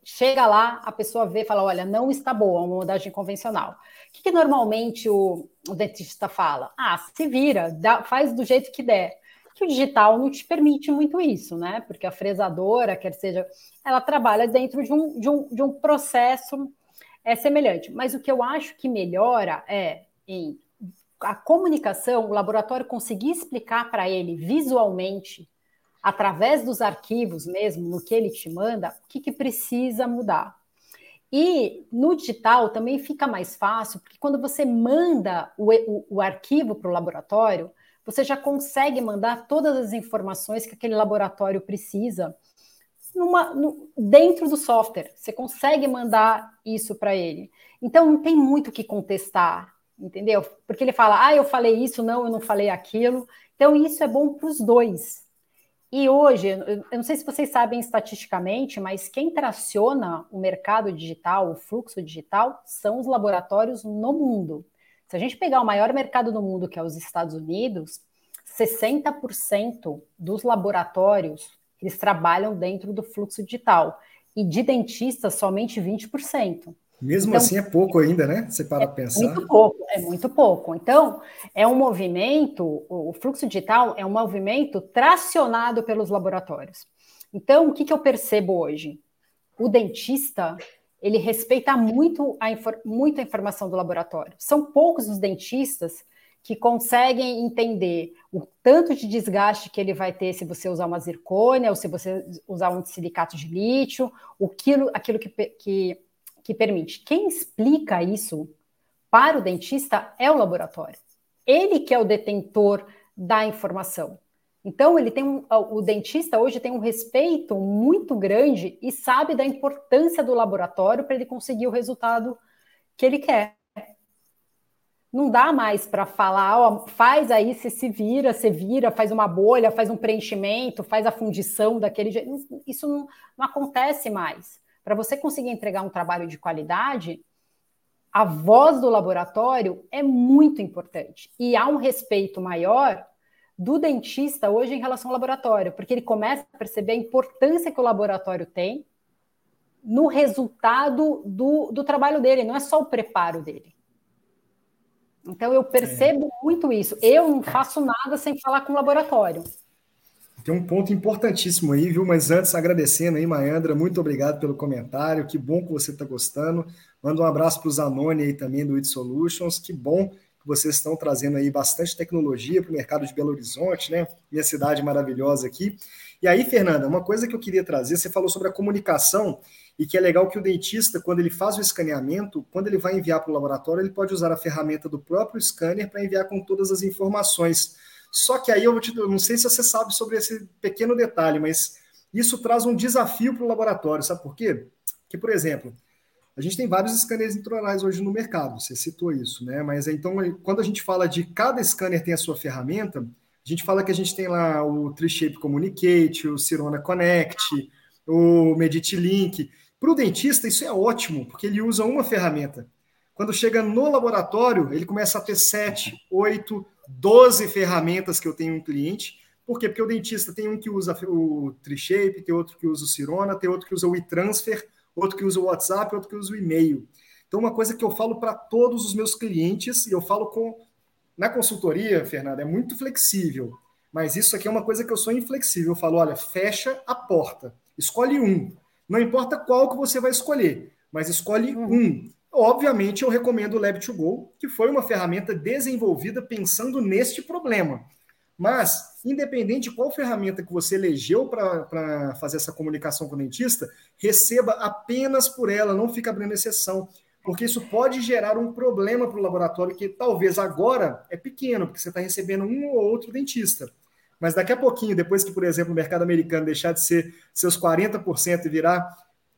chega lá, a pessoa vê e fala: olha, não está boa, uma moldagem convencional. O que, que normalmente o, o, dentista fala? Ah, se vira, dá, faz do jeito que der. Que o digital não te permite muito isso, né? Porque a fresadora, quer seja, ela trabalha dentro de um, de um, de um processo é semelhante. Mas o que eu acho que melhora é em a comunicação, o laboratório conseguir explicar para ele visualmente, através dos arquivos mesmo, no que ele te manda, o que, que precisa mudar. E no digital também fica mais fácil, porque quando você manda o, o, o arquivo para o laboratório, você já consegue mandar todas as informações que aquele laboratório precisa numa, no, dentro do software. Você consegue mandar isso para ele. Então não tem muito o que contestar, entendeu? Porque ele fala, ah, eu falei isso, não, eu não falei aquilo. Então isso é bom para os dois. E hoje, eu não sei se vocês sabem estatisticamente, mas quem traciona o mercado digital, o fluxo digital, são os laboratórios no mundo. Se a gente pegar o maior mercado do mundo, que é os Estados Unidos, 60% dos laboratórios eles trabalham dentro do fluxo digital. E de dentistas, somente 20%. Mesmo então, assim é pouco ainda, né? Você para é pensar. Muito pouco, é muito pouco. Então, é um movimento, o fluxo digital é um movimento tracionado pelos laboratórios. Então, o que, que eu percebo hoje? O dentista, ele respeita muito a, muito a informação do laboratório. São poucos os dentistas que conseguem entender o tanto de desgaste que ele vai ter se você usar uma zircônia ou se você usar um silicato de lítio, o quilo, aquilo que, que, que permite. Quem explica isso para o dentista é o laboratório. Ele que é o detentor da informação. Então, ele tem um, o dentista hoje tem um respeito muito grande e sabe da importância do laboratório para ele conseguir o resultado que ele quer não dá mais para falar, ó, faz aí, você se vira, você vira, faz uma bolha, faz um preenchimento, faz a fundição daquele jeito. Isso não, não acontece mais. Para você conseguir entregar um trabalho de qualidade, a voz do laboratório é muito importante. E há um respeito maior do dentista hoje em relação ao laboratório, porque ele começa a perceber a importância que o laboratório tem no resultado do, do trabalho dele, não é só o preparo dele. Então eu percebo é. muito isso. Eu não faço nada sem falar com o laboratório. Tem um ponto importantíssimo aí, viu? Mas antes, agradecendo aí, Maandra, muito obrigado pelo comentário. Que bom que você está gostando. Manda um abraço para o Zanoni aí também do It Solutions. Que bom que vocês estão trazendo aí bastante tecnologia para o mercado de Belo Horizonte, né? Minha cidade maravilhosa aqui. E aí, Fernanda, uma coisa que eu queria trazer, você falou sobre a comunicação e que é legal que o dentista, quando ele faz o escaneamento, quando ele vai enviar para o laboratório, ele pode usar a ferramenta do próprio scanner para enviar com todas as informações. Só que aí eu, te, eu não sei se você sabe sobre esse pequeno detalhe, mas isso traz um desafio para o laboratório, sabe por quê? Que, por exemplo, a gente tem vários scanners intraorais hoje no mercado, você citou isso, né? Mas então, quando a gente fala de cada scanner tem a sua ferramenta, a gente fala que a gente tem lá o Tri-Shape Communicate, o Cirona Connect, o Medit Link. Para o dentista, isso é ótimo, porque ele usa uma ferramenta. Quando chega no laboratório, ele começa a ter 7, 8, 12 ferramentas que eu tenho um cliente. Por quê? Porque o dentista tem um que usa o TreeShape, tem outro que usa o Cirona, tem outro que usa o e-transfer, outro que usa o WhatsApp, outro que usa o e-mail. Então, uma coisa que eu falo para todos os meus clientes, e eu falo com. Na consultoria, Fernanda, é muito flexível, mas isso aqui é uma coisa que eu sou inflexível. Eu falo: olha, fecha a porta, escolhe um. Não importa qual que você vai escolher, mas escolhe uhum. um. Obviamente, eu recomendo o Lab2Go, que foi uma ferramenta desenvolvida pensando neste problema. Mas, independente de qual ferramenta que você elegeu para fazer essa comunicação com o dentista, receba apenas por ela, não fica abrindo exceção porque isso pode gerar um problema para o laboratório que talvez agora é pequeno, porque você está recebendo um ou outro dentista. Mas daqui a pouquinho, depois que, por exemplo, o mercado americano deixar de ser seus 40% e virar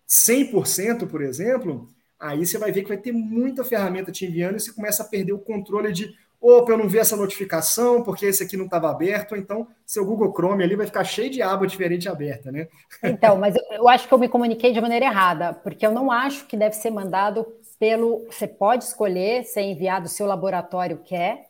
100%, por exemplo, aí você vai ver que vai ter muita ferramenta te enviando e você começa a perder o controle de opa, eu não vi essa notificação porque esse aqui não estava aberto, então seu Google Chrome ali vai ficar cheio de aba diferente aberta, né? Então, mas eu, eu acho que eu me comuniquei de maneira errada, porque eu não acho que deve ser mandado pelo. Você pode escolher ser enviado o seu laboratório quer,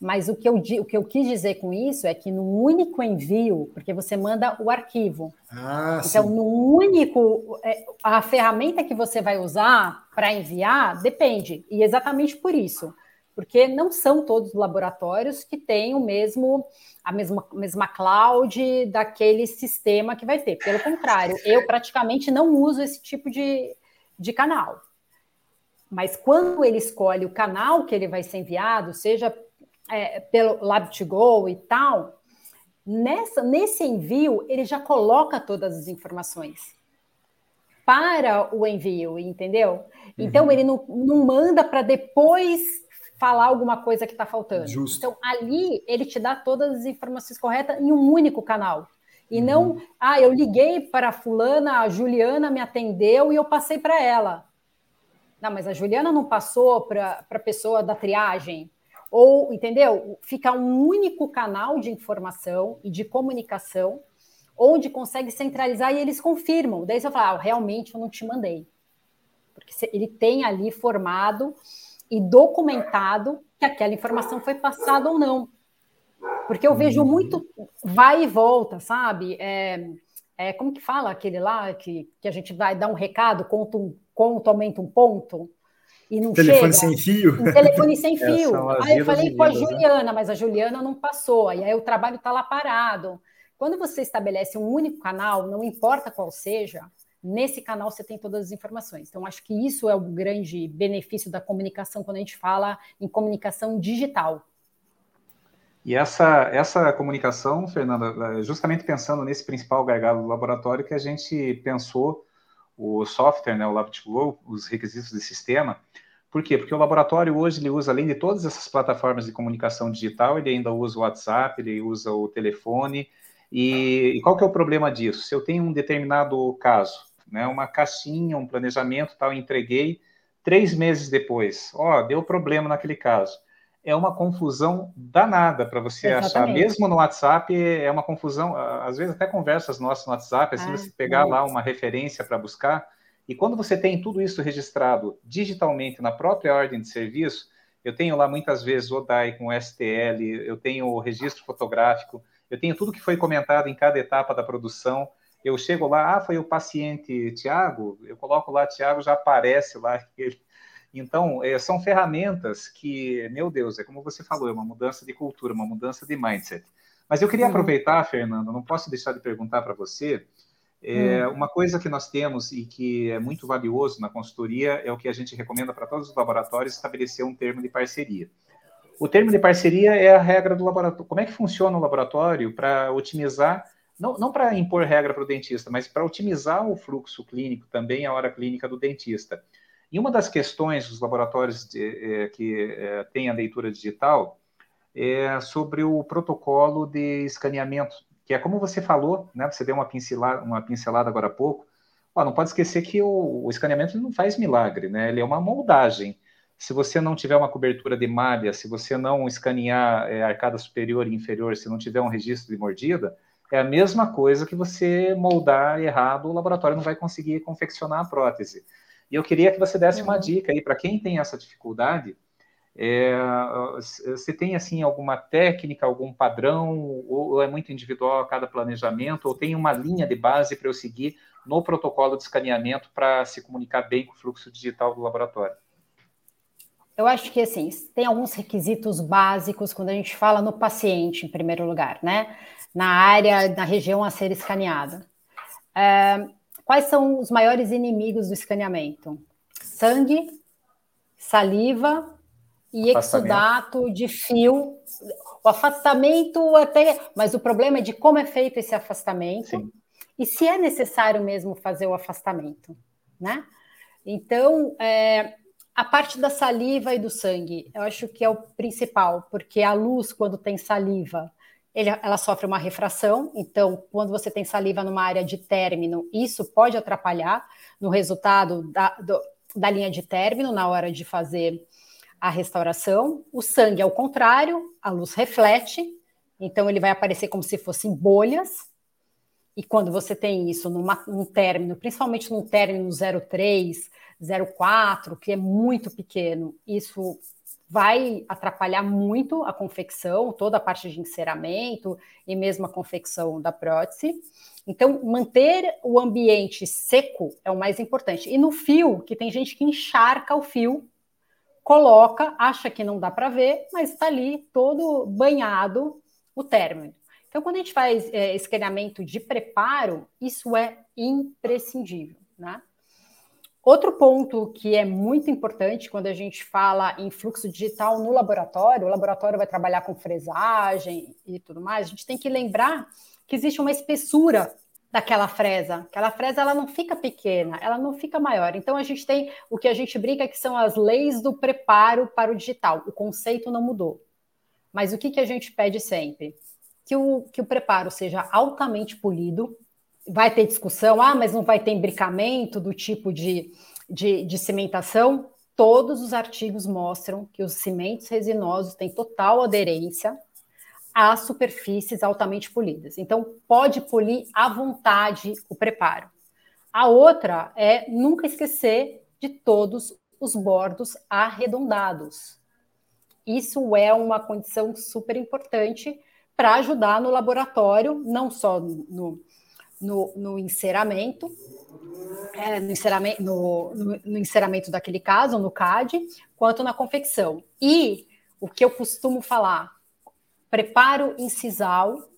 mas o que, eu, o que eu quis dizer com isso é que no único envio, porque você manda o arquivo. Ah, então, sim. no único. É, a ferramenta que você vai usar para enviar depende, e exatamente por isso. Porque não são todos os laboratórios que têm o mesmo, a mesma, mesma cloud daquele sistema que vai ter. Pelo contrário, eu praticamente não uso esse tipo de, de canal. Mas quando ele escolhe o canal que ele vai ser enviado, seja é, pelo Lab2Go e tal, nessa, nesse envio ele já coloca todas as informações para o envio, entendeu? Então uhum. ele não, não manda para depois falar alguma coisa que está faltando. Justo. Então ali ele te dá todas as informações corretas em um único canal. E uhum. não, ah, eu liguei para a fulana, a Juliana me atendeu e eu passei para ela. Não, mas a Juliana não passou para a pessoa da triagem. Ou, entendeu? Fica um único canal de informação e de comunicação onde consegue centralizar e eles confirmam. Daí você fala, ah, realmente eu não te mandei. Porque ele tem ali formado e documentado que aquela informação foi passada ou não. Porque eu vejo uhum. muito vai e volta, sabe? É, é, como que fala aquele lá que, que a gente vai dar um recado, conta um, conto, aumenta um ponto e não telefone chega. sem fio. Um telefone sem [LAUGHS] é, fio. aí eu falei com a né? Juliana, né? mas a Juliana não passou. E aí o trabalho está lá parado. Quando você estabelece um único canal, não importa qual seja, nesse canal você tem todas as informações. Então, acho que isso é o grande benefício da comunicação quando a gente fala em comunicação digital. E essa, essa comunicação, Fernanda, justamente pensando nesse principal gargalo do laboratório que a gente pensou o software, né, o Lab2Go, os requisitos de sistema. Por quê? Porque o laboratório hoje ele usa, além de todas essas plataformas de comunicação digital, ele ainda usa o WhatsApp, ele usa o telefone. E, e qual que é o problema disso? Se eu tenho um determinado caso, né, uma caixinha, um planejamento, tal, entreguei três meses depois, ó, deu problema naquele caso é uma confusão danada para você Exatamente. achar. Mesmo no WhatsApp, é uma confusão. Às vezes, até conversas nossas no WhatsApp, assim, ah, você pegar lá uma referência para buscar. E quando você tem tudo isso registrado digitalmente na própria ordem de serviço, eu tenho lá muitas vezes o ODAI com STL, eu tenho o registro fotográfico, eu tenho tudo que foi comentado em cada etapa da produção. Eu chego lá, ah, foi o paciente Tiago, eu coloco lá Tiago, já aparece lá [LAUGHS] ele então, é, são ferramentas que, meu Deus, é como você falou, é uma mudança de cultura, uma mudança de mindset. Mas eu queria uhum. aproveitar, Fernando, não posso deixar de perguntar para você. É, uhum. Uma coisa que nós temos e que é muito valioso na consultoria é o que a gente recomenda para todos os laboratórios estabelecer um termo de parceria. O termo de parceria é a regra do laboratório. Como é que funciona o laboratório para otimizar, não, não para impor regra para o dentista, mas para otimizar o fluxo clínico também, a hora clínica do dentista. E uma das questões dos laboratórios de, é, que é, têm a leitura digital é sobre o protocolo de escaneamento, que é como você falou, né? Você deu uma pincelada, uma pincelada agora há pouco. Ó, não pode esquecer que o, o escaneamento não faz milagre, né? Ele é uma moldagem. Se você não tiver uma cobertura de malha, se você não escanear é, arcada superior e inferior, se não tiver um registro de mordida, é a mesma coisa que você moldar errado, o laboratório não vai conseguir confeccionar a prótese. E eu queria que você desse uma uhum. dica aí para quem tem essa dificuldade. É, você tem assim alguma técnica, algum padrão, ou é muito individual a cada planejamento, ou tem uma linha de base para eu seguir no protocolo de escaneamento para se comunicar bem com o fluxo digital do laboratório? Eu acho que assim, tem alguns requisitos básicos quando a gente fala no paciente, em primeiro lugar, né? Na área, na região a ser escaneada. É, Quais são os maiores inimigos do escaneamento? Sangue, saliva e exudato de fio. O afastamento até. Mas o problema é de como é feito esse afastamento Sim. e se é necessário mesmo fazer o afastamento, né? Então, é, a parte da saliva e do sangue, eu acho que é o principal, porque a luz, quando tem saliva, ele, ela sofre uma refração, então, quando você tem saliva numa área de término, isso pode atrapalhar no resultado da, do, da linha de término na hora de fazer a restauração. O sangue, ao contrário, a luz reflete, então ele vai aparecer como se fossem bolhas. E quando você tem isso numa, num término, principalmente num término 03, 04, que é muito pequeno, isso vai atrapalhar muito a confecção, toda a parte de enceramento e mesmo a confecção da prótese. Então, manter o ambiente seco é o mais importante. E no fio, que tem gente que encharca o fio, coloca, acha que não dá para ver, mas está ali todo banhado o término. Então, quando a gente faz é, de preparo, isso é imprescindível, né? Outro ponto que é muito importante quando a gente fala em fluxo digital no laboratório, o laboratório vai trabalhar com fresagem e tudo mais, a gente tem que lembrar que existe uma espessura daquela fresa. Aquela fresa ela não fica pequena, ela não fica maior. Então a gente tem o que a gente brinca que são as leis do preparo para o digital. O conceito não mudou. Mas o que, que a gente pede sempre? Que o, que o preparo seja altamente polido, vai ter discussão, ah, mas não vai ter imbricamento do tipo de, de, de cimentação. Todos os artigos mostram que os cimentos resinosos têm total aderência às superfícies altamente polidas. Então, pode polir à vontade o preparo. A outra é nunca esquecer de todos os bordos arredondados. Isso é uma condição super importante para ajudar no laboratório, não só no, no, no enceramento, é, no, enceramento no, no, no, enceramento daquele caso, no CAD, quanto na confecção. E o que eu costumo falar, preparo incisal,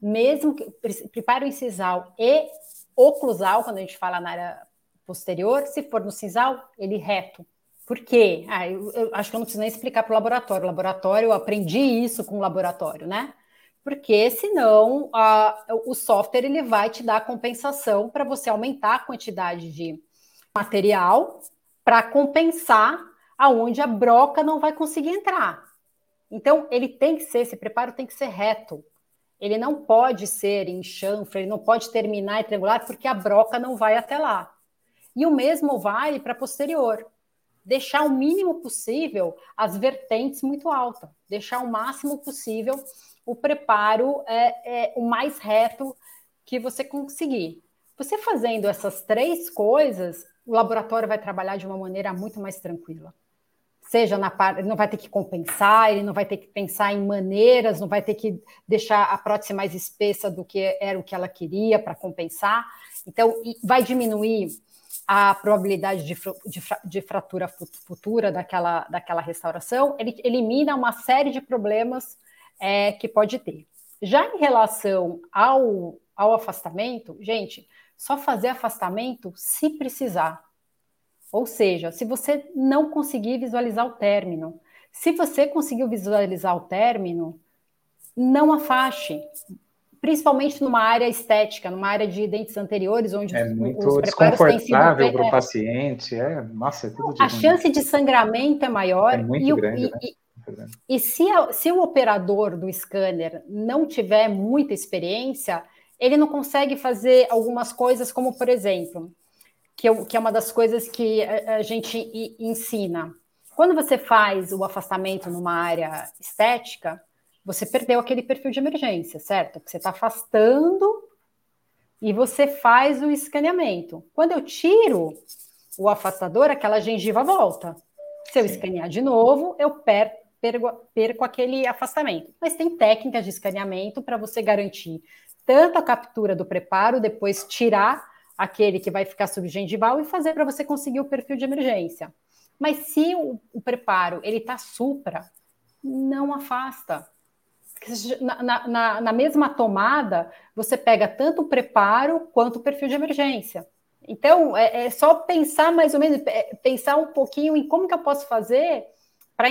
mesmo que preparo incisal e oclusal, quando a gente fala na área posterior, se for no sisal, ele reto. Por quê? Ah, eu, eu acho que eu não preciso nem explicar para o laboratório. O laboratório, eu aprendi isso com o laboratório, né? Porque senão a, o software ele vai te dar compensação para você aumentar a quantidade de material para compensar aonde a broca não vai conseguir entrar. Então, ele tem que ser, esse preparo tem que ser reto. Ele não pode ser em chanfre, ele não pode terminar em triangular, porque a broca não vai até lá. E o mesmo vale para posterior. Deixar o mínimo possível as vertentes muito altas, deixar o máximo possível o preparo é, é o mais reto que você conseguir. Você fazendo essas três coisas, o laboratório vai trabalhar de uma maneira muito mais tranquila. Seja na parte, ele não vai ter que compensar, ele não vai ter que pensar em maneiras, não vai ter que deixar a prótese mais espessa do que era o que ela queria para compensar. Então, vai diminuir a probabilidade de, de, de, fratura futura daquela, daquela restauração, ele elimina uma série de problemas é, que pode ter. Já em relação ao, ao afastamento, gente, só fazer afastamento se precisar. Ou seja, se você não conseguir visualizar o término. Se você conseguiu visualizar o término, não afaste. Principalmente numa área estética, numa área de dentes anteriores, onde é muito os desconfortável para o paciente. É, nossa, é tudo A chance de sangramento é maior. É e, grande, e, né? E se, a, se o operador do scanner não tiver muita experiência, ele não consegue fazer algumas coisas, como por exemplo, que, eu, que é uma das coisas que a, a gente ensina. Quando você faz o afastamento numa área estética, você perdeu aquele perfil de emergência, certo? Que você está afastando e você faz o escaneamento. Quando eu tiro o afastador, aquela gengiva volta. Se eu Sim. escanear de novo, eu perco perco, perco aquele afastamento. Mas tem técnicas de escaneamento para você garantir tanto a captura do preparo, depois tirar aquele que vai ficar subgengival e fazer para você conseguir o perfil de emergência. Mas se o, o preparo ele está supra, não afasta. Na, na, na, mesma tomada, você pega tanto o preparo quanto o perfil de emergência. Então, é, é, só pensar mais ou menos, é, pensar um pouquinho em como que eu posso fazer para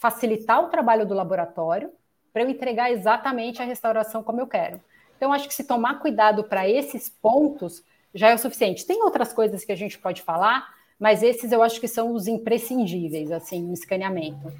facilitar o trabalho do laboratório, para eu entregar exatamente a restauração como eu quero. Então, acho que se tomar cuidado para esses pontos já é o suficiente. Tem outras coisas que a gente pode falar, mas esses eu acho que são os imprescindíveis, assim, no escaneamento.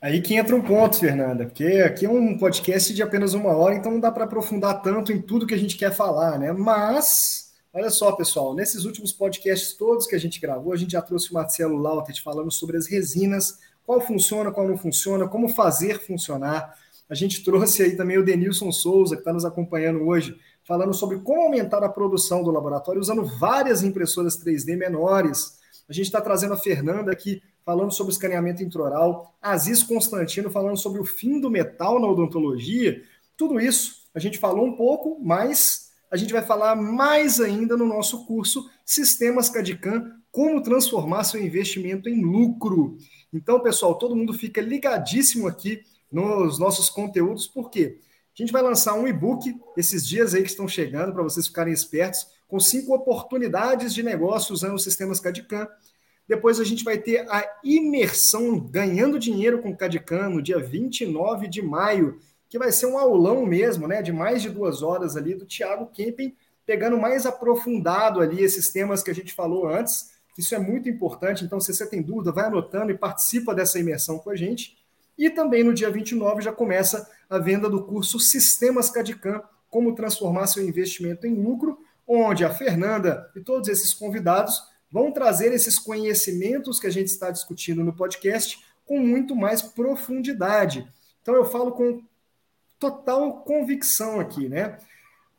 Aí que entra um ponto, Fernanda, porque aqui é um podcast de apenas uma hora, então não dá para aprofundar tanto em tudo que a gente quer falar, né? Mas, olha só, pessoal, nesses últimos podcasts todos que a gente gravou, a gente já trouxe o Marcelo Lautet falando sobre as resinas, qual funciona, qual não funciona, como fazer funcionar. A gente trouxe aí também o Denilson Souza, que está nos acompanhando hoje, falando sobre como aumentar a produção do laboratório usando várias impressoras 3D menores. A gente está trazendo a Fernanda aqui falando sobre escaneamento intraoral, Aziz Constantino falando sobre o fim do metal na odontologia. Tudo isso a gente falou um pouco, mas a gente vai falar mais ainda no nosso curso Sistemas CADCAM, como transformar seu investimento em lucro. Então, pessoal, todo mundo fica ligadíssimo aqui nos nossos conteúdos, porque a gente vai lançar um e-book esses dias aí que estão chegando para vocês ficarem espertos, com cinco oportunidades de negócio usando os sistemas CADCAM. Depois a gente vai ter a imersão ganhando dinheiro com o Cadicam no dia 29 de maio, que vai ser um aulão mesmo, né? De mais de duas horas ali do Thiago Kempen, pegando mais aprofundado ali esses temas que a gente falou antes. Isso é muito importante, então se você tem dúvida, vai anotando e participa dessa imersão com a gente. E também no dia 29 já começa a venda do curso Sistemas Cadicam, como transformar seu investimento em lucro, onde a Fernanda e todos esses convidados vão trazer esses conhecimentos que a gente está discutindo no podcast com muito mais profundidade. Então eu falo com total convicção aqui, né?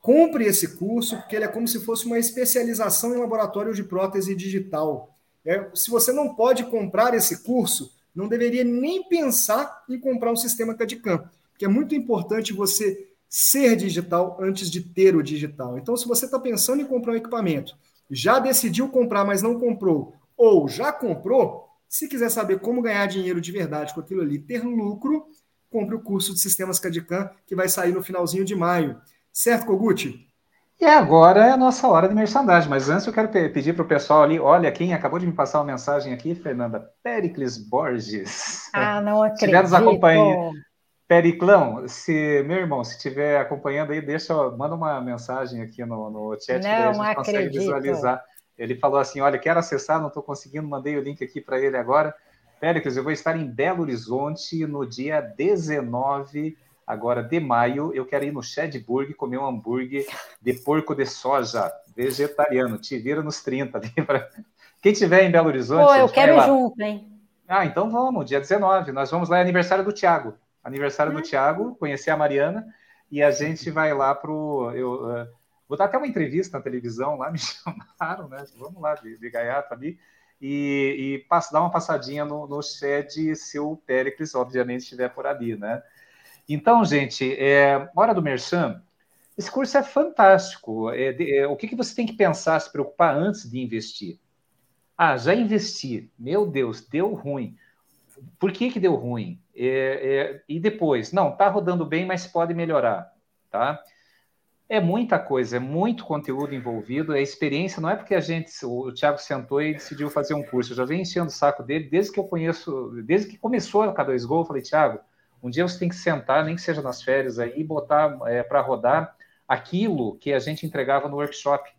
Compre esse curso, porque ele é como se fosse uma especialização em laboratório de prótese digital. É, se você não pode comprar esse curso, não deveria nem pensar em comprar um sistema CAD-CAM, porque é muito importante você ser digital antes de ter o digital. Então, se você está pensando em comprar um equipamento já decidiu comprar, mas não comprou, ou já comprou, se quiser saber como ganhar dinheiro de verdade com aquilo ali, ter lucro, compre o curso de Sistemas Cadicam, que vai sair no finalzinho de maio. Certo, Koguchi? E agora é a nossa hora de merchandising, mas antes eu quero pedir para o pessoal ali, olha, quem acabou de me passar uma mensagem aqui, Fernanda, Pericles Borges. Ah, [LAUGHS] não acredito. Estiver nos acompanhando, Periclão, se meu irmão, se estiver acompanhando aí, deixa, manda uma mensagem aqui no, no chat não, que a gente acredito. consegue visualizar. Ele falou assim: olha, quero acessar, não estou conseguindo, mandei o link aqui para ele agora. Péricles, eu vou estar em Belo Horizonte no dia 19 agora de maio. Eu quero ir no Shedburg comer um hambúrguer de porco de soja vegetariano. Te vira nos 30. [LAUGHS] Quem tiver em Belo Horizonte. Pô, eu quero ir junto, hein? Ah, então vamos, dia 19. Nós vamos lá, é aniversário do Tiago aniversário do Thiago, conheci a Mariana, e a gente vai lá para o. Eu, uh, vou dar até uma entrevista na televisão lá, me [LAUGHS] chamaram, né? Vamos lá, de, de gaiato ali, e, e passo, dar uma passadinha no, no shed se o Péricles, obviamente, estiver por ali, né? Então, gente, é, hora do Merchan. Esse curso é fantástico. É, é, o que, que você tem que pensar, se preocupar antes de investir? Ah, já investi. Meu Deus, deu ruim. Por que, que deu ruim? É, é, e depois, não, está rodando bem, mas pode melhorar, tá? É muita coisa, é muito conteúdo envolvido, é experiência, não é porque a gente, o Thiago sentou e decidiu fazer um curso, eu já venho enchendo o saco dele desde que eu conheço, desde que começou a K2Go, eu falei, Thiago, um dia você tem que sentar, nem que seja nas férias aí, e botar é, para rodar aquilo que a gente entregava no workshop.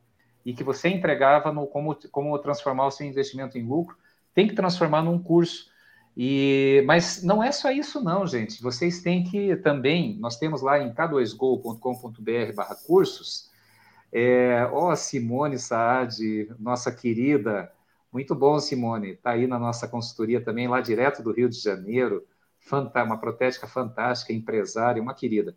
E que você entregava no como, como transformar o seu investimento em lucro, tem que transformar num curso. E, mas não é só isso, não, gente. Vocês têm que também, nós temos lá em k2go.com.br barra cursos, é, ó, Simone Saad, nossa querida, muito bom, Simone, está aí na nossa consultoria também, lá direto do Rio de Janeiro, uma protética fantástica, empresária, uma querida.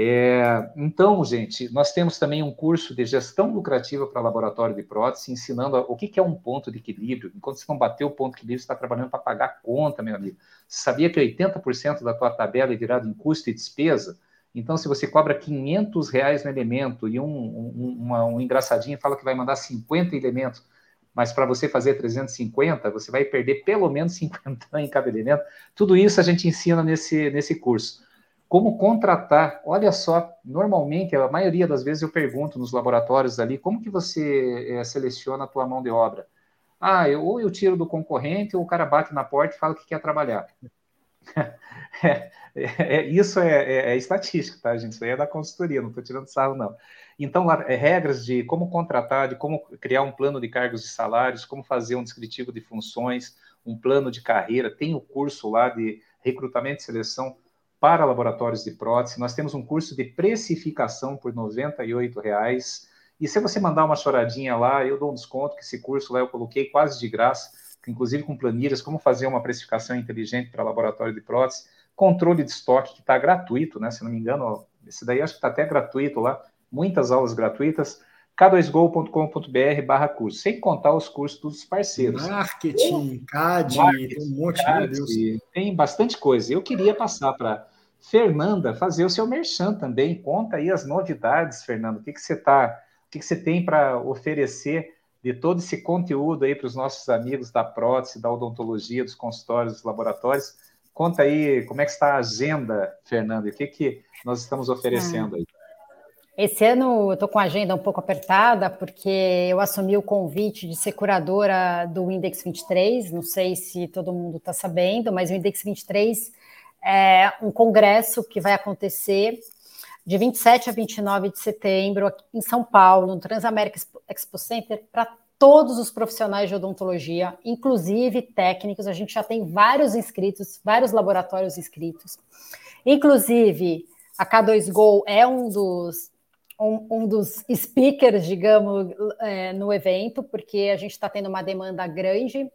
É, então, gente, nós temos também um curso de gestão lucrativa para laboratório de prótese, ensinando o que, que, é um ponto de equilíbrio. Enquanto você não bateu o ponto de equilíbrio, você está trabalhando para pagar a conta, meu amigo. Sabia que 80% da tua tabela é virado em custo e despesa? Então, se você cobra 500 reais no elemento e um, um, uma, um engraçadinho fala que vai mandar 50 elementos, mas para você fazer 350, você vai perder pelo menos 50 em cada. Tudo isso a gente ensina nesse, nesse curso. como contratar. Olha só, normalmente, a maioria das vezes eu pergunto nos laboratórios ali, como que você é, seleciona a tua mão de obra? Ah, eu, ou eu tiro do concorrente, ou o cara bate na porta e fala que quer trabalhar. [LAUGHS] é, é, isso é, é, é, estatística, tá, gente? Isso aí é da consultoria, não estou tirando sarro, não. Então, lá, é, regras de como contratar, de como criar um plano de cargos e salários, como fazer um descritivo de funções, um plano de carreira, tem o curso lá de recrutamento e seleção para laboratórios de prótese. Nós temos um curso de precificação por R$ 98,00. E se você mandar uma choradinha lá, eu dou um desconto, que esse curso lá eu coloquei quase de graça, inclusive com planilhas, como fazer uma precificação inteligente para laboratório de prótese, controle de estoque, que está gratuito, né? Se não me engano, esse daí acho que está até gratuito lá, muitas aulas gratuitas k2go.com.br barra curso, sem contar os cursos dos parceiros. Marketing, CAD, Marketing, tem um monte, CAD, Deus. Tem bastante coisa. Eu queria passar para Fernanda fazer o seu merchan também. Conta aí as novidades, Fernanda. O que, que você tá, o que, que você tem para oferecer de todo esse conteúdo aí para os nossos amigos da prótese, da odontologia, dos consultórios, dos laboratórios. Conta aí como é que está a agenda, Fernanda, e o que, que nós estamos oferecendo aí. Esse ano eu estou com a agenda um pouco apertada, porque eu assumi o convite de ser curadora do Index 23. Não sei se todo mundo está sabendo, mas o Index 23 é um congresso que vai acontecer de 27 a 29 de setembro em São Paulo, no Transamérica Expo Center, para todos os profissionais de odontologia, inclusive técnicos. A gente já tem vários inscritos, vários laboratórios inscritos. Inclusive, a K2Go é um dos um, um dos speakers, digamos, é, no evento, porque a gente está tendo uma demanda grande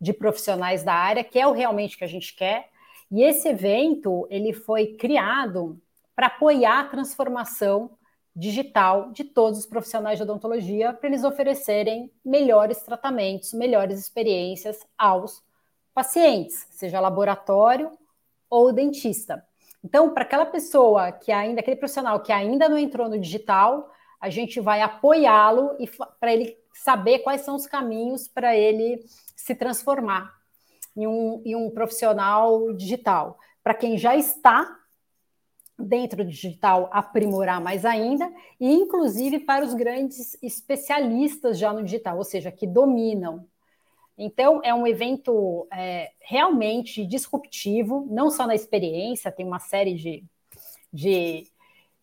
de profissionais da área, que é o realmente que a gente quer. E esse evento ele foi criado para apoiar a transformação digital de todos os profissionais de odontologia, para eles oferecerem melhores tratamentos, melhores experiências aos pacientes, seja laboratório ou dentista. Então, para aquela pessoa que ainda, aquele profissional que ainda não entrou no digital, a gente vai apoiá-lo e para ele saber quais são os caminhos para ele se transformar em um, em um profissional digital. Para quem já está dentro do digital, aprimorar mais ainda, e inclusive para os grandes especialistas já no digital, ou seja, que dominam então, é um evento é, realmente disruptivo, não só na experiência, tem uma série de, de,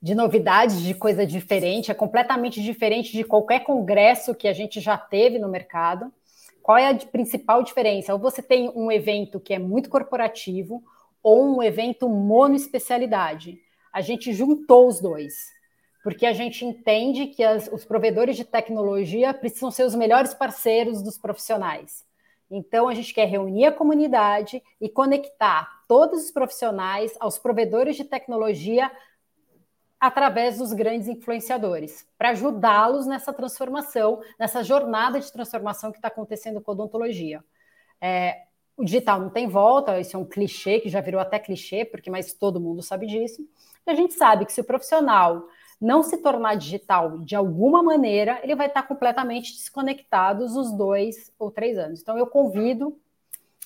de, novidades, de coisa diferente, é completamente diferente de qualquer congresso que a gente já teve no mercado. Qual é a principal diferença? Ou você tem um evento que é muito corporativo, ou um evento monoespecialidade. A gente juntou os dois porque a gente entende que as, os provedores de tecnologia precisam ser os melhores parceiros dos profissionais. Então, a gente quer reunir a comunidade e conectar todos os profissionais aos provedores de tecnologia através dos grandes influenciadores, para ajudá-los nessa transformação, nessa jornada de transformação que está acontecendo com a odontologia. É, o digital não tem volta, isso é um clichê que já virou até clichê, porque mas todo mundo sabe disso. E a gente sabe que se o profissional não se tornar digital de alguma maneira, ele vai estar completamente desconectados os dois ou três anos. Então, eu convido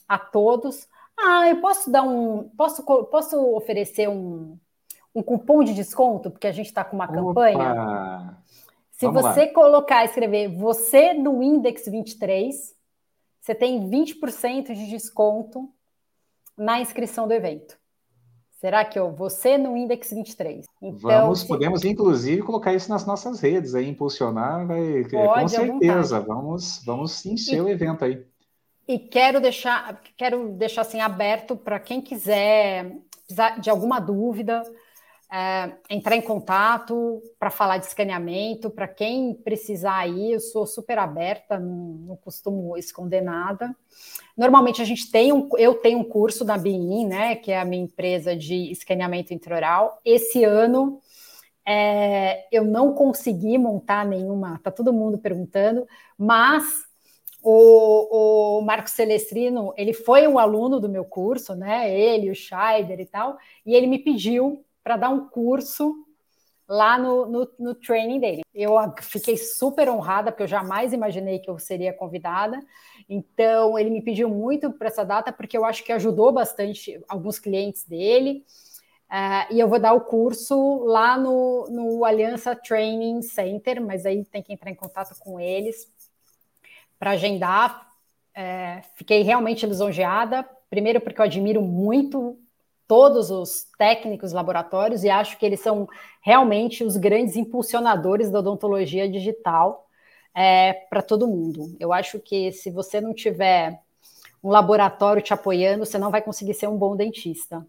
a todos. Ah, eu posso dar um. Posso, posso oferecer um, um cupom de desconto, porque a gente está com uma Opa! campanha. Se Vamos você lá. colocar, escrever você no Index 23, você tem 20% de desconto na inscrição do evento. Será que eu você no Index 23? Então, Vamos, se... podemos inclusive colocar isso nas nossas redes aí, impulsionar, vai, com certeza. Vamos, vamos encher e, o evento aí. E quero deixar, quero deixar assim aberto para quem quiser de alguma dúvida, é, entrar em contato para falar de escaneamento, para quem precisar aí, eu sou super aberta, não, não, costumo esconder nada. Normalmente a gente tem um, eu tenho um curso da BIM, né, que é a minha empresa de escaneamento intraoral. Esse ano é, eu não consegui montar nenhuma, tá todo mundo perguntando, mas o, o Marcos Celestrino, ele foi um aluno do meu curso, né? Ele, o Scheider e tal, e ele me pediu para dar um curso lá no, no, no, training dele. Eu fiquei super honrada, porque eu jamais imaginei que eu seria convidada. Então, ele me pediu muito para essa data, porque eu acho que ajudou bastante alguns clientes dele. Uh, e eu vou dar o curso lá no, no Aliança Training Center, mas aí tem que entrar em contato com eles para agendar. É, fiquei realmente lisonjeada, primeiro porque eu admiro muito todos os técnicos laboratórios e acho que eles são realmente os grandes impulsionadores da odontologia digital é, para todo mundo. Eu acho que se você não tiver um laboratório te apoiando, você não vai conseguir ser um bom dentista.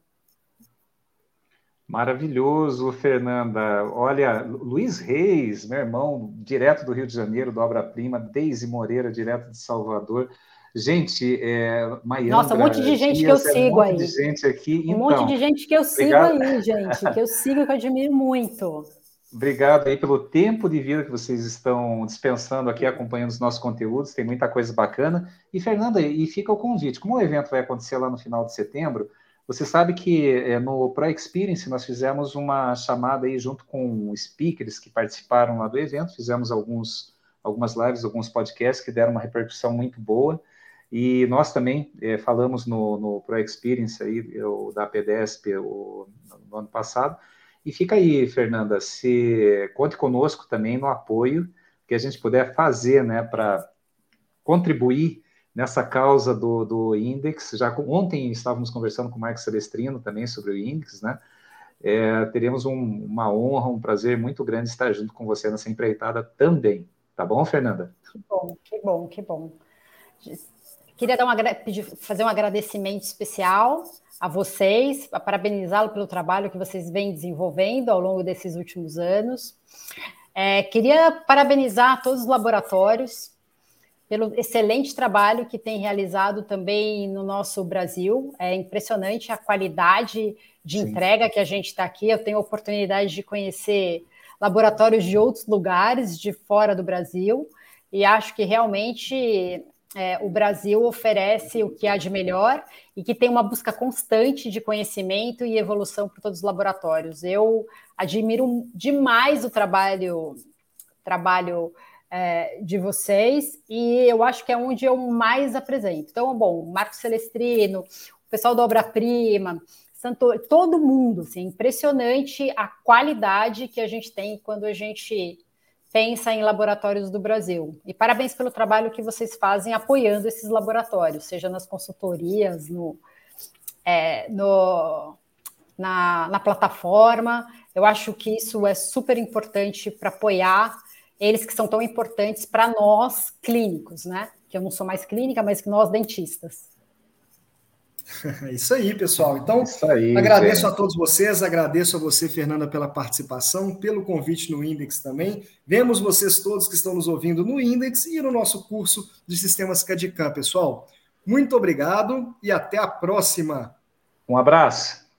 Maravilhoso, Fernanda. Olha, Luiz Reis, meu irmão, direto do Rio de Janeiro, do Obra Prima, Deise Moreira, direto de Salvador. Gente, é, Maiandra, Nossa, um monte de gente que eu sigo é um aí. De gente aqui. Um então, monte de gente que eu obrigado. sigo aí, gente, que eu sigo que eu admiro muito. [LAUGHS] Obrigado aí pelo tempo de vida que vocês estão dispensando aqui, acompanhando os nossos conteúdos, tem muita coisa bacana. E, Fernanda, e fica o convite, como o evento vai acontecer lá no final de setembro, você sabe que é, no Pro Experience nós fizemos uma chamada aí junto com speakers que participaram lá do evento, fizemos alguns, algumas lives, alguns podcasts que deram uma repercussão muito boa. E nós também é, falamos no, no Pro Experience aí, eu, da PDESP o, no ano passado. E fica aí, Fernanda, se conte conosco também no apoio que a gente puder fazer né, para contribuir nessa causa do, do Index. Já ontem estávamos conversando com o Marcos Celestrino também sobre o Index, né? É, teremos um, uma honra, um prazer muito grande estar junto com você nessa empreitada também. Tá bom, Fernanda? Que bom, que bom, que bom. Queria dar um, fazer um agradecimento especial a vocês, parabenizá-lo pelo trabalho que vocês vêm desenvolvendo ao longo desses últimos anos. É, queria parabenizar todos os laboratórios pelo excelente trabalho que tem realizado também no nosso Brasil. É impressionante a qualidade de Sim. entrega que a gente está aqui. Eu tenho a oportunidade de conhecer laboratórios de outros lugares, de fora do Brasil, e acho que realmente é, o Brasil oferece o que há de melhor e que tem uma busca constante de conhecimento e evolução para todos os laboratórios. Eu admiro demais o trabalho, trabalho é, de vocês, e eu acho que é onde eu mais apresento. Então, bom, Marcos Celestrino, o pessoal da Obra Prima, todo mundo, assim, impressionante a qualidade que a gente tem quando a gente pensa em laboratórios do Brasil. E parabéns pelo trabalho que vocês fazem apoiando esses laboratórios, seja nas consultorias, no, é, no na, na plataforma. Eu acho que isso é super importante para apoiar eles que são tão importantes para nós clínicos, né? Que eu não sou mais clínica, mas que nós dentistas. [LAUGHS] Isso aí, pessoal. Então, aí, agradeço a todos vocês, agradeço a você, Fernanda, pela participação, pelo convite no Index também. Vemos vocês todos que estão nos ouvindo no Index e no nosso curso de Sistemas CADICAM, pessoal. Muito obrigado e até a próxima. Um abraço.